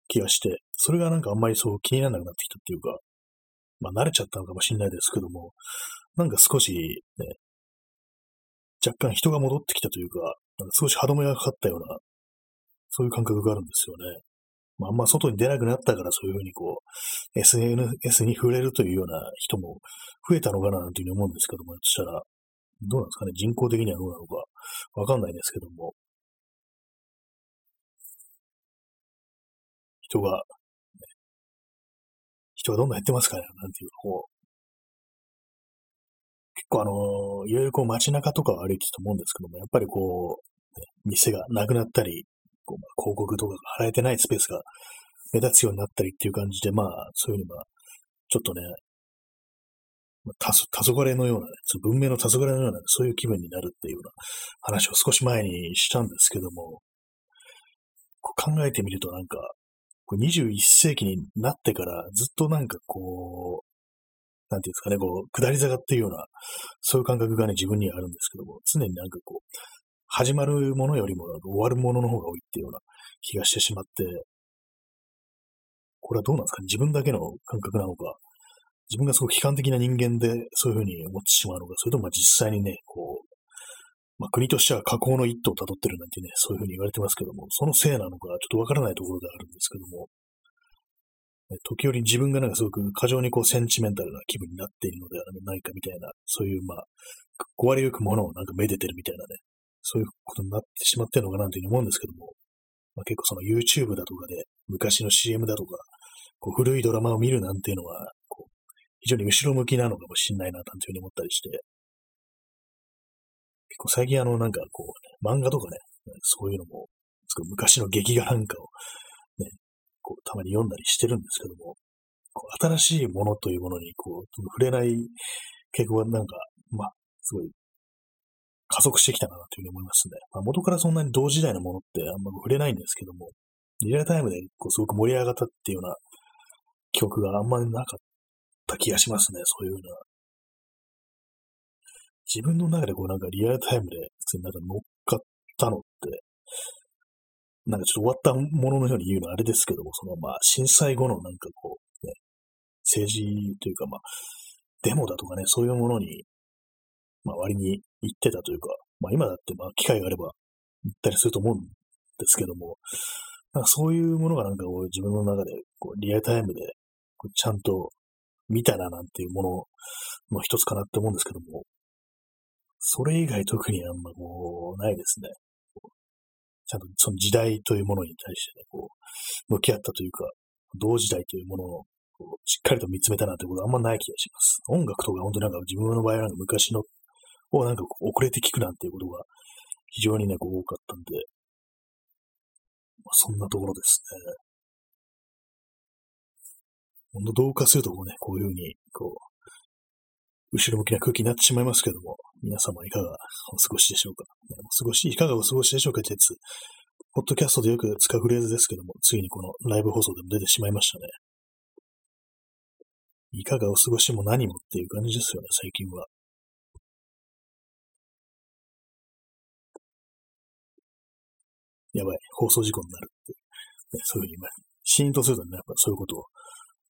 気がして、それがなんかあんまりそう気にならなくなってきたっていうか、まあ慣れちゃったのかもしれないですけども、なんか少しね、若干人が戻ってきたというか、なんか少し歯止めがかかったような、そういう感覚があるんですよね。まあ、あんま外に出なくなったからそういうふうにこう、SNS に触れるというような人も増えたのかななんていうふうに思うんですけども、そしたら、どうなんですかね、人口的にはどうなのか。わかんないですけども、人が、人がどんどん減ってますから、なんていうか、こう、結構あの、いろいろこう街中とかを歩いてたと思うんですけども、やっぱりこう、店がなくなったり、こうまあ、広告とかが貼られてないスペースが目立つようになったりっていう感じで、まあ、そういうふうにまあ、ちょっとね、たそ、黄昏のようなね、文明の黄昏のような、ね、そういう気分になるっていうような話を少し前にしたんですけども、こう考えてみるとなんか、こう21世紀になってからずっとなんかこう、なんていうんですかね、こう、下り坂っていうような、そういう感覚がね、自分にはあるんですけども、常になんかこう、始まるものよりも終わるものの方が多いっていうような気がしてしまって、これはどうなんですかね自分だけの感覚なのか、自分がすごく悲観的な人間でそういうふうに思ってしまうのか、それともまあ実際にね、こう、まあ、国としては下降の一途を辿ってるなんてね、そういうふうに言われてますけども、そのせいなのか、ちょっとわからないところがあるんですけども、時折自分がなんかすごく過剰にこうセンチメンタルな気分になっているのではないかみたいな、そういうまあ、壊れゆくものをなんかめでてるみたいなね、そういうことになってしまってるのかなというふうに思うんですけども、まあ、結構その YouTube だとかで、昔の CM だとか、こう古いドラマを見るなんていうのは、非常に後ろ向きなのかもしれないな、なんていうふうに思ったりして、結構最近あの、なんかこう、漫画とかね、そういうのも、昔の劇画なんかをね、こう、たまに読んだりしてるんですけども、こう新しいものというものに、こう、触れない傾向はなんか、まあ、すごい、加速してきたなというふうに思いますね。まあ、元からそんなに同時代のものってあんま触れないんですけども、リアルタイムでこうすごく盛り上がったっていうような記憶があんまりなかった気がしますね、そういうような。自分の中でこうなんかリアルタイムで普通になんか乗っかったのって、なんかちょっと終わったもののように言うのはあれですけども、そのまあ震災後のなんかこう、ね、政治というかまあ、デモだとかね、そういうものに、まあ割に行ってたというか、まあ今だってまあ機会があれば行ったりすると思うんですけども、なんかそういうものがなんかこう自分の中でこうリアルタイムでこうちゃんと見たななんていうものの一つかなって思うんですけども、それ以外特にあんまこうないですね。ちゃんとその時代というものに対してね、こう、向き合ったというか、同時代というものをこうしっかりと見つめたなということはあんまない気がします。音楽とか本当になんか自分の場合はなんか昔のをなんか遅れて聞くなんていうことが非常にね、こう多かったんで、まあ、そんなところですね。ほんと同化するとこうね、こういうふうに、こう、後ろ向きな空気になってしまいますけども、皆様いかがお過ごしでしょうか？お過ごし、いかがお過ごしでしょうか、鉄。ポッドキャストでよく使うフレーズですけども、ついにこのライブ放送でも出てしまいましたね。いかがお過ごしも何もっていう感じですよね、最近は。やばい、放送事故になるって、ね、そういうふうに、まあシーンとするとね、やっぱそういうことを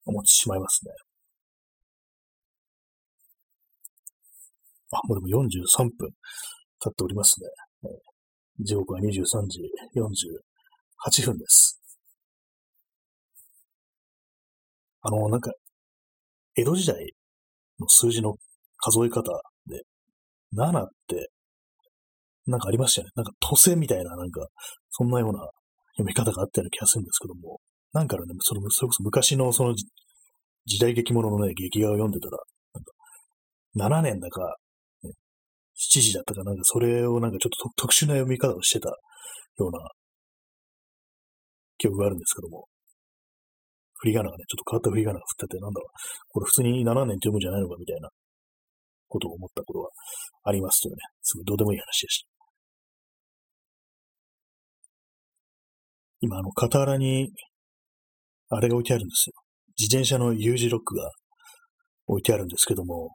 思ってしまいますね。あ、もうでも43分経っておりますね。時刻は23時48分です。あの、なんか、江戸時代の数字の数え方で、7って、なんかありましたよね。なんか、都政みたいな、なんか、そんなような読み方があったような気がするんですけども、なんかね、その、それこそ昔のその時代劇物ののね、劇画を読んでたら、なんか、7年だか、ね7時だったかなんかそれをなんかちょっと特殊な読み方をしてたような記憶があるんですけども、振り仮名がね、ちょっと変わった振り仮名が振ってて、なんだろう、これ普通に7年って読むんじゃないのかみたいなことを思ったことがありますというね、すごいどうでもいい話でした。今、あの、傍らに、あれが置いてあるんですよ。自転車の U 字ロックが置いてあるんですけども、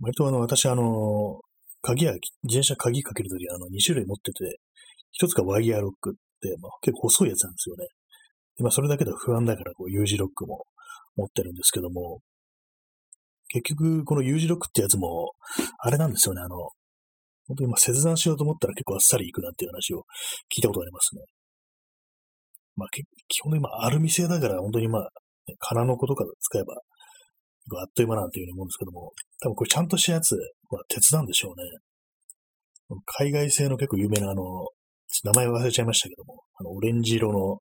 割とあの、私あの、鍵や、自転車鍵かけるときあの、2種類持ってて、一つがワイヤーロックって、まあ、結構細いやつなんですよね。でまあ、それだけでは不安だから、こう、U 字ロックも持ってるんですけども、結局、この U 字ロックってやつも、あれなんですよね、あの、本当にまあ切断しようと思ったら結構あっさりいくなっていう話を聞いたことがありますね。まあ、基本的にまあアルミ製だから本当にまあ、金の子とか使えばあっという間なんていうふうに思うんですけども、多分これちゃんとしたやつは鉄なんでしょうね。海外製の結構有名なあの、名前忘れちゃいましたけども、あの、オレンジ色の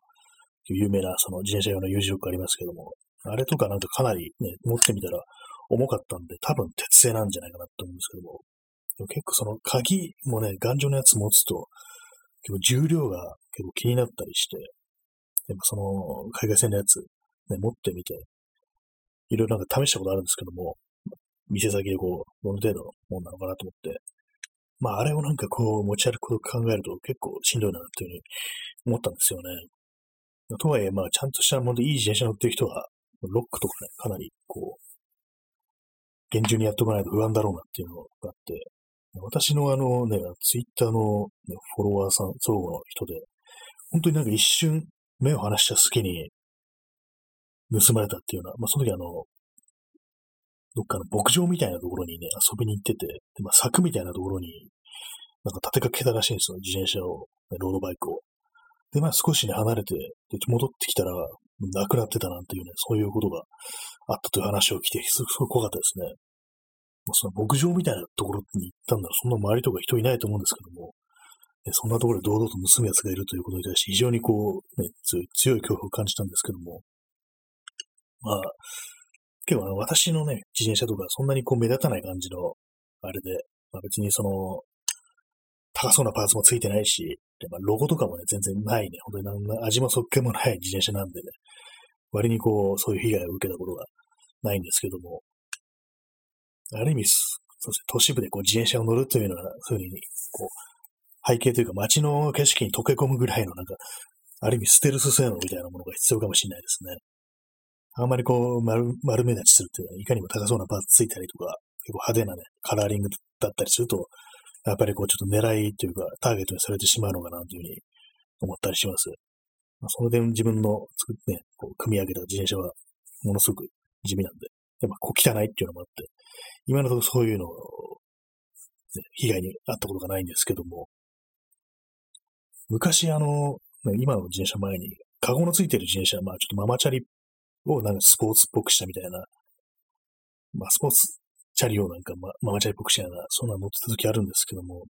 有名なその自転車用の U 字ロックありますけども、あれとかなんかかなりね、持ってみたら重かったんで、多分鉄製なんじゃないかなと思うんですけども、でも結構その鍵もね、頑丈なやつ持つと、結構重量が結構気になったりして、でもその海外製のやつ、ね、持ってみて、いろいろなんか試したことあるんですけども、店先でこう、どの程度のもんなのかなと思って、まあ、あれをなんかこう、持ち歩くことを考えると結構しんどいなっていうふうに思ったんですよね。とはいえ、まあ、ちゃんとしたものでいい自転車乗ってる人は、ロックとかね、かなりこう、厳重にやっとかないと不安だろうなっていうのがあって、私のあのね、ツイッターの、ね、フォロワーさん、相互の人で、本当になんか一瞬目を離した隙に盗まれたっていうような、まあその時あの、どっかの牧場みたいなところにね、遊びに行ってて、でまあ、柵みたいなところに、なんか立てかけたらしいんですよ、自転車を、ロードバイクを。で、まあ少しね、離れて、で戻ってきたら、亡くなってたなんていうね、そういうことがあったという話を聞いて、すごい怖かったですね。その牧場みたいなところに行ったんだら、そんな周りとか人いないと思うんですけども、そんなところで堂々と盗む奴がいるということに対して、非常にこう、ね、強い恐怖を感じたんですけども、まあ、結構あの、私のね、自転車とかそんなにこう目立たない感じの、あれで、まあ別にその、高そうなパーツもついてないし、でまあ、ロゴとかもね、全然ないね、本当に何味もそっけもない自転車なんでね、割にこう、そういう被害を受けたことがないんですけども、ある意味、そうですね、都市部でこう自転車を乗るというのは、そういうふうに、こう、背景というか街の景色に溶け込むぐらいのなんか、ある意味ステルス性能みたいなものが必要かもしれないですね。あんまりこう丸、丸目立ちするっていうのは、いかにも高そうなパーツついたりとか、結構派手なね、カラーリングだったりすると、やっぱりこうちょっと狙いというか、ターゲットにされてしまうのかなというふうに思ったりします。まあ、その点自分の作ってね、こう組み上げた自転車はものすごく地味なんで、やっぱこう汚いっていうのもあって、今のところそういうのを、被害に遭ったことがないんですけども、昔あの、今の自転車前に、カゴのついてる自転車、まあちょっとママチャリをなんかスポーツっぽくしたみたいな、まあスポーツチャリをなんか、ま、ママチャリっぽくしたような、そんな乗ってた時あるんですけども、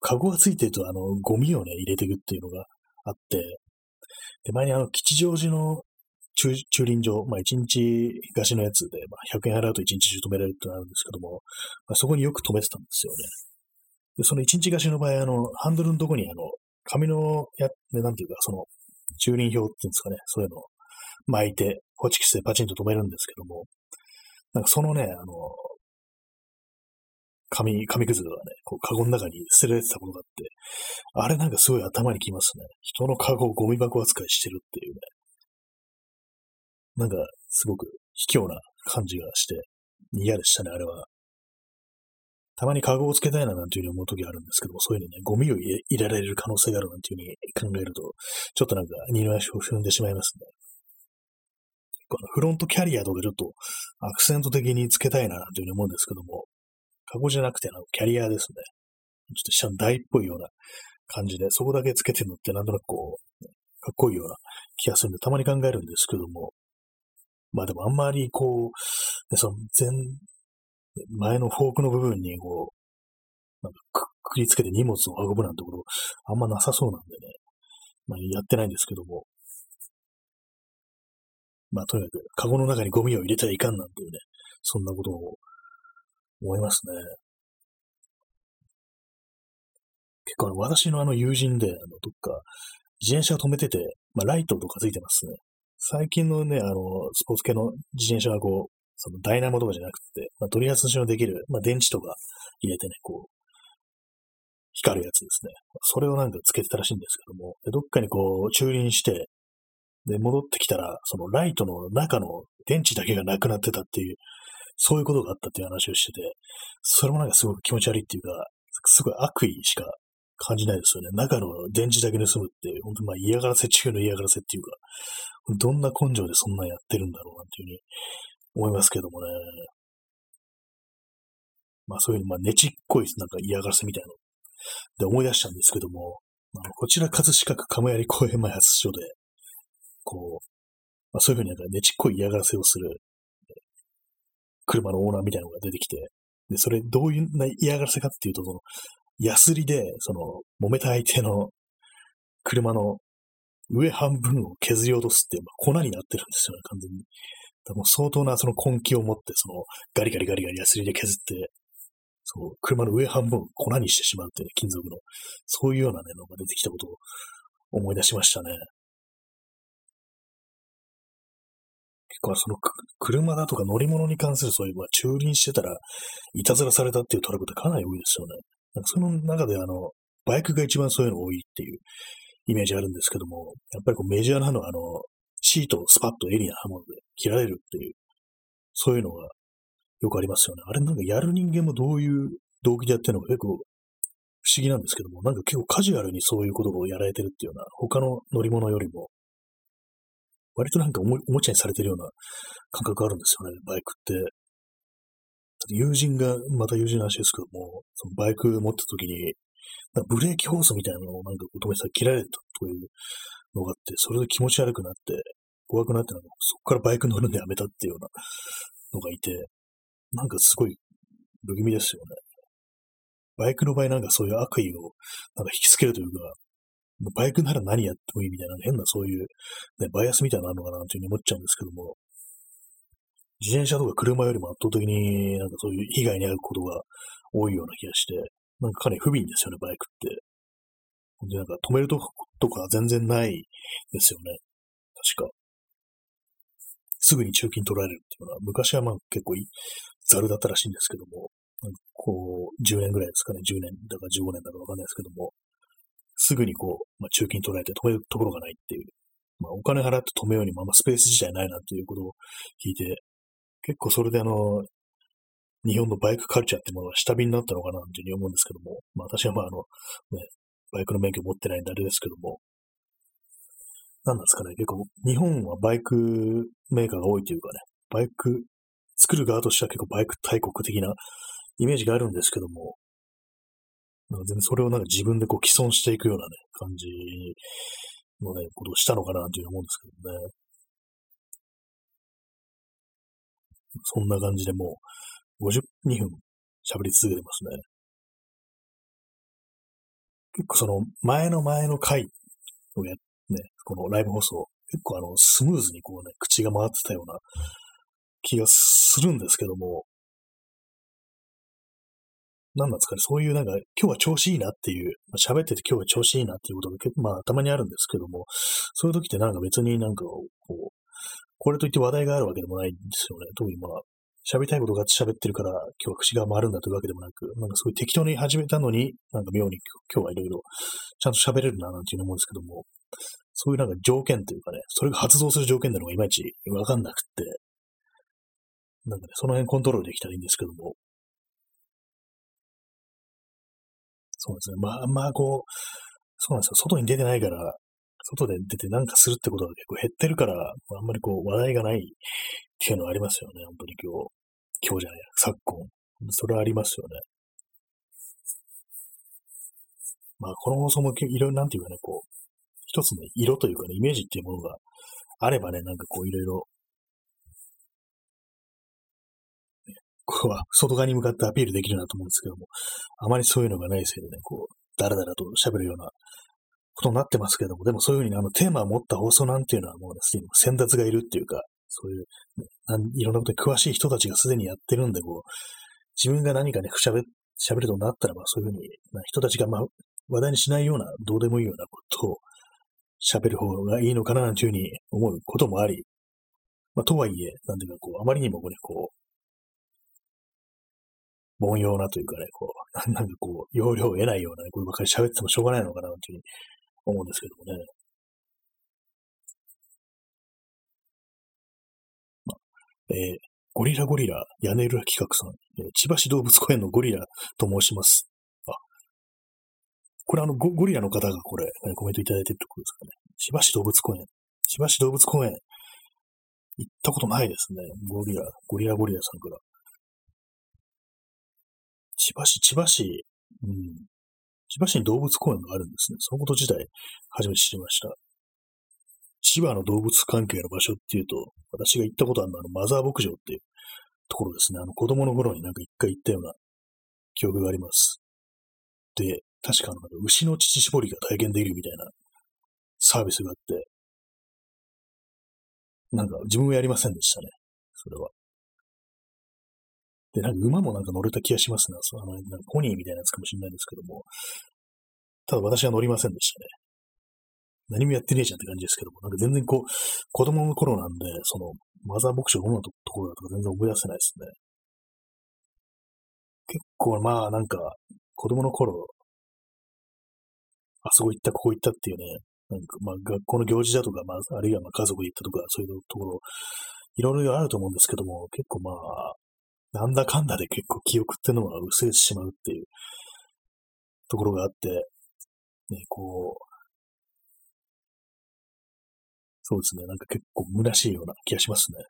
カゴがついてるとあの、ゴミをね、入れていくっていうのがあって、で、前にあの、吉祥寺の駐駐輪場、まあ1日貸しのやつで、まあ、100円払うと1日中止められるってなるんですけども、まあ、そこによく止めてたんですよね。で、その1日貸しの場合、あの、ハンドルのとこにあの、紙のや、ね、なんていうか、その、駐輪表っていうんですかね、そういうのを巻いて、ホチキスでパチンと止めるんですけども、なんかそのね、あの、紙、紙くずがね、こう、カゴの中に捨てられてたことがあって、あれなんかすごい頭にきますね。人のカゴをゴミ箱扱いしてるっていうね。なんか、すごく卑怯な感じがして、嫌でしたね、あれは。たまにカゴをつけたいななんていうふうに思う時あるんですけども、そういうふうにね、ゴミを入れられる可能性があるなんていうふうに考えると、ちょっとなんか二の足を踏んでしまいますね。このフロントキャリアとかちょっとアクセント的につけたいななんていうふうに思うんですけども、カゴじゃなくてあのキャリアですね。ちょっと下の台っぽいような感じで、そこだけつけてるのってなんとなくこう、かっこいいような気がするんで、たまに考えるんですけども、まあでもあんまりこう、その前、前のフォークの部分にこう、なんかくくりつけて荷物を運ぶなんてことあんまなさそうなんでね、まあやってないんですけども、まあとにかく、カゴの中にゴミを入れてはいかんなんていうね、そんなことを思いますね。結構私のあの友人で、あの、どっか、自転車を止めてて、まあライトとかついてますね。最近のね、あの、スポーツ系の自転車はこう、そのダイナモとかじゃなくて、まあ、取り外しのできる、まあ、電池とか入れてね、こう、光るやつですね。それをなんかつけてたらしいんですけども、でどっかにこう、駐輪して、で、戻ってきたら、そのライトの中の電池だけがなくなってたっていう、そういうことがあったっていう話をしてて、それもなんかすごく気持ち悪いっていうか、すごい悪意しか感じないですよね。中の電池だけ盗むって、本当まあ嫌がらせ中の嫌がらせっていうか、どんな根性でそんなやってるんだろうなんていうふうに思いますけどもね。まあそういう、まあ、ねちっこい、なんか嫌がらせみたいなので思い出したんですけども、あのこちら葛飾区亀有公園前発所で、こう、まあ、そういうふうになんかねちっこい嫌がらせをする、車のオーナーみたいなのが出てきて、で、それどういう嫌がらせかっていうと、その、ヤスリで、その、揉めた相手の車の上半分を削り落とすっていう、まあ、粉になってるんですよね、完全に。も相当なその根気を持って、その、ガリガリガリガリヤスリで削って、そう、車の上半分粉にしてしまうっていう、ね、金属の、そういうようなね、のが出てきたことを思い出しましたね。結構その車だとか乗り物に関するそういう、まあ、駐輪してたら、いたずらされたっていうトラブルってかなり多いですよね。なんかその中であの、バイクが一番そういうの多いっていうイメージあるんですけども、やっぱりこうメジャーなのはあの、シートをスパッとエリア刃物で切られるっていう、そういうのがよくありますよね。あれなんかやる人間もどういう動機でやってるのか結構不思議なんですけども、なんか結構カジュアルにそういうことをやられてるっていうような、他の乗り物よりも、割となんかおもおもちゃにされてるような感覚があるんですよね、バイクって。友人が、また友人の話ですけども、そのバイク持った時に、ブレーキホースみたいなのをなんか止めてたら切られたというのがあって、それで気持ち悪くなって、怖くなって、そこからバイク乗るのやめたっていうようなのがいて、なんかすごい不気味ですよね。バイクの場合なんかそういう悪意をなんか引きつけるというか、バイクなら何やってもいいみたいな変なそういう、ね、バイアスみたいなのあるのかなというふうに思っちゃうんですけども、自転車とか車よりも圧倒的になんかそういう被害に遭うことが多いような気がして、なんかかなり不憫ですよね、バイクって。で、なんか止めるとことか全然ないですよね。確か。すぐに中金取られるっていうのは、昔はまあ結構ザルだったらしいんですけども、こう、10年ぐらいですかね、10年だか15年だかわかんないですけども、すぐにこう、まあ、中金取られて止めるところがないっていう、まあ、お金払って止めようにもあんまスペース自体ないなっていうことを聞いて、結構それであの、日本のバイクカルチャーってものは下火になったのかなというふうに思うんですけども、まあ私はまああの、ね、バイクの免許持ってないんであれですけども、何なんですかね、結構日本はバイクメーカーが多いというかね、バイク作る側としては結構バイク大国的なイメージがあるんですけども、なんか全然それをなんか自分でこう既存していくようなね、感じのね、ことをしたのかなという思うんですけどね。そんな感じでもう52分喋り続けてますね。結構その前の前の回をや、ね、このライブ放送、結構あのスムーズにこうね、口が回ってたような気がするんですけども、何なんですかね、そういうなんか、今日は調子いいなっていう、まあ、喋ってて今日は調子いいなっていうことが結構、まあ、たまにあるんですけども、そういう時ってなんか別になんか、こう、これといって話題があるわけでもないんですよね。特にまあ、喋りたいことがあって喋ってるから、今日は口が回るんだというわけでもなく、なんかすごい適当に始めたのに、なんか妙に今日はいろいろちゃんと喋れるななんていうの思うんですけども、そういうなんか条件というかね、それが発動する条件なのがいまいちわかんなくって、なんかね、その辺コントロールできたらいいんですけども、そうですね。まあ、まあ、こう、そうなんですよ。外に出てないから、外で出てなんかするってことが結構減ってるから、あんまりこう話題がないっていうのはありますよね。本当に今日、今日じゃないや、昨今。それはありますよね。まあ、この放送もいろいろ、なんていうかね、こう、一つの色というかね、イメージっていうものがあればね、なんかこういろいろ、ここは外側に向かってアピールできるなと思うんですけども、あまりそういうのがないせいでね、こう、だらだらと喋るようなことになってますけども、でもそういうふうにあのテーマを持った放送なんていうのはもうすでに先達がいるっていうか、そういう、いろんなことに詳しい人たちがすでにやってるんで、こう、自分が何かね、喋、喋るとなったらば、そういうふうに、人たちがまあ、話題にしないような、どうでもいいようなことを喋る方がいいのかな、なんていうふうに思うこともあり、まあ、とはいえ、なんていうか、こう、あまりにもね、こう、凡庸なというかね、こう、なんかこう、容量を得ないような、ね、こればかり喋ってもしょうがないのかな、というふうに思うんですけどもね。まあ、えー、ゴリラゴリラ、屋根裏企画さん、えー、千葉市動物公園のゴリラと申します。これあのゴ、ゴリラの方がこれ、コメントいただいてるってことですかね。千葉市動物公園。千葉市動物公園。行ったことないですね。ゴリラ、ゴリラゴリラさんから。千葉市、千葉市、うん。千葉市に動物公園があるんですね。そのこと自体、初めて知りました。千葉の動物関係の場所っていうと、私が行ったことあるのは、あの、マザー牧場っていうところですね。あの、子供の頃になんか一回行ったような記憶があります。で、確かあの、牛の乳搾りが体験できるみたいなサービスがあって、なんか自分はやりませんでしたね。それは。で、なんか馬もなんか乗れた気がしますね。そのなんかポニーみたいなやつかもしれないんですけども、ただ私は乗りませんでしたね。何もやってねえじゃんって感じですけども、なんか全然こう、子供の頃なんで、その、マザー牧場どんなところだとか全然覚え出せないですね。結構まあなんか、子供の頃、あそこ行った、ここ行ったっていうね、なんか、まあ、学校の行事だとか、まあ、あるいはまあ家族で行ったとか、そういうところ、いろいろあると思うんですけども、結構まあ、なんだかんだで結構記憶っていうのは薄れてしまうっていうところがあって、ね、こう、そうですね、なんか結構虚しいような気がしますね。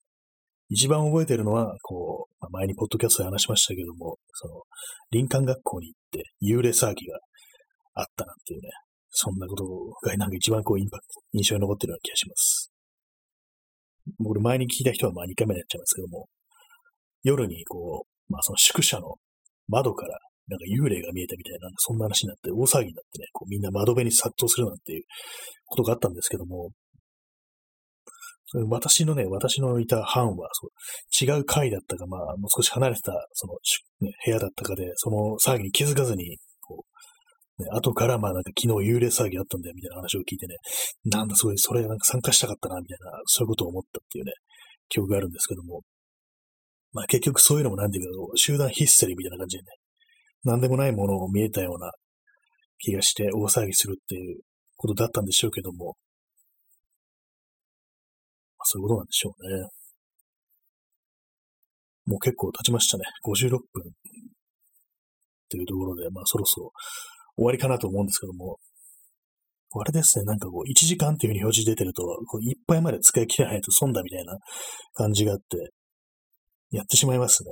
一番覚えてるのは、こう、まあ、前にポッドキャストで話しましたけども、その、林間学校に行って幽霊騒ぎがあったなんていうね、そんなことがなんか一番こうインパクト、印象に残ってるような気がします。僕前に聞いた人はまあ2回目にやっちゃいますけども、夜にこう、まあその宿舎の窓からなんか幽霊が見えたみたいな、そんな話になって大騒ぎになってね、こうみんな窓辺に殺到するなんていうことがあったんですけども、私のね、私のいた班はそう違う階だったか、まあ、もう少し離れてた、その、ね、部屋だったかで、その騒ぎに気づかずに、こう、ね、後からまあなんか昨日幽霊騒ぎあったんだよみたいな話を聞いてね、なんだそれ、それなんか参加したかったな、みたいな、そういうことを思ったっていうね、記憶があるんですけども、まあ結局そういうのもなんていうか、集団ヒステリーみたいな感じでね、なんでもないものを見えたような気がして大騒ぎするっていうことだったんでしょうけども、まあ、そういうことなんでしょうね。もう結構経ちましたね。56分っていうところで、まあそろそろ終わりかなと思うんですけども、あれですね、なんかこう、1時間っていう風に表示出てると、こういっぱいまで使い切れないと損だみたいな感じがあって、やってしまいますね。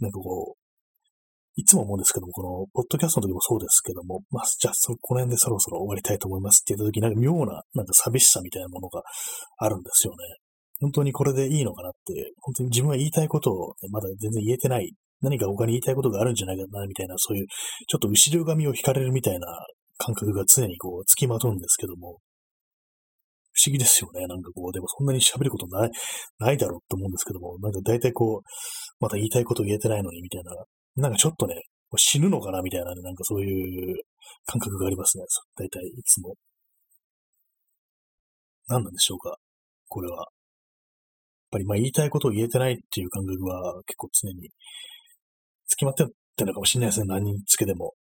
なんかこう、いつも思うんですけども、この、ポッドキャストの時もそうですけども、まあ、じゃあ、そこの辺でそろそろ終わりたいと思いますって言った時、なんか妙な、なんか寂しさみたいなものがあるんですよね。本当にこれでいいのかなって、本当に自分が言いたいことを、まだ全然言えてない、何か他に言いたいことがあるんじゃないかな、みたいな、そういう、ちょっと後ろ髪を引かれるみたいな感覚が常にこう、つきまとうんですけども、不思議ですよね。なんかこう、でもそんなに喋ることない、ないだろうと思うんですけども、なんか大体こう、まだ言いたいこと言えてないのに、みたいな、なんかちょっとね、死ぬのかなみたいなね、なんかそういう感覚がありますね。大体いつも。何なんでしょうかこれは。やっぱりまあ言いたいことを言えてないっていう感覚は結構常につきまってってのかもしれないですね。何につけても。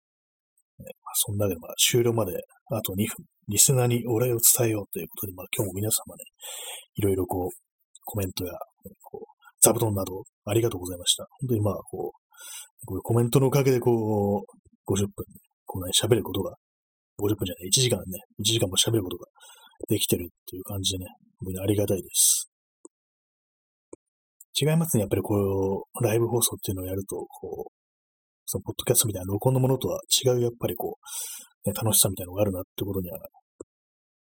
まあ、そんなでまあ終了まであと2分、リスナーにお礼を伝えようということで、まあ今日も皆様ね、いろいろこう、コメントや、こう、座布団などありがとうございました。本当にまあこう、こうコメントのおかげでこう、50分、こうね、喋ることが、50分じゃない、1時間ね、1時間も喋ることができてるっていう感じでね、本当にありがたいです。違いますね。やっぱりこう、ライブ放送っていうのをやると、こう、そのポッドキャストみたいな録音のものとは違う、やっぱりこう、ね、楽しさみたいなのがあるなってことには、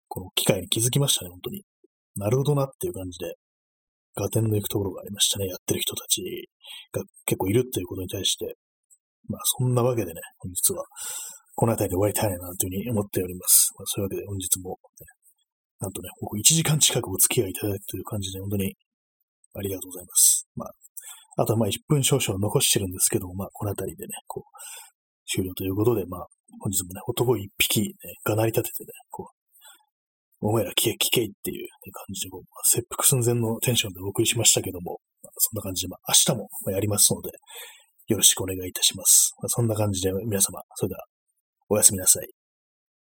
この機会に気づきましたね、本当に。なるほどなっていう感じで、ガテンの行くところがありましたね。やってる人たちが結構いるっていうことに対して。まあ、そんなわけでね、本日は、この辺りで終わりたいな、というふうに思っております。まあ、そういうわけで本日も、ね、なんとね、僕1時間近くお付き合いいただいてという感じで、本当にありがとうございます。まあ、あとはまあ1分少々残してるんですけども、まあ、この辺りでね、こう、終了ということで、まあ、本日もね、男一匹、ね、がなり立ててね、こう、お前ら聞け、聞けっていう感じで、こう、切腹寸前のテンションでお送りしましたけども、まあそんな感じで、まあ、明日もやりますので、よろしくお願いいたします。まあ、そんな感じで皆様、それでは、おやすみなさい。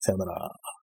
さよなら。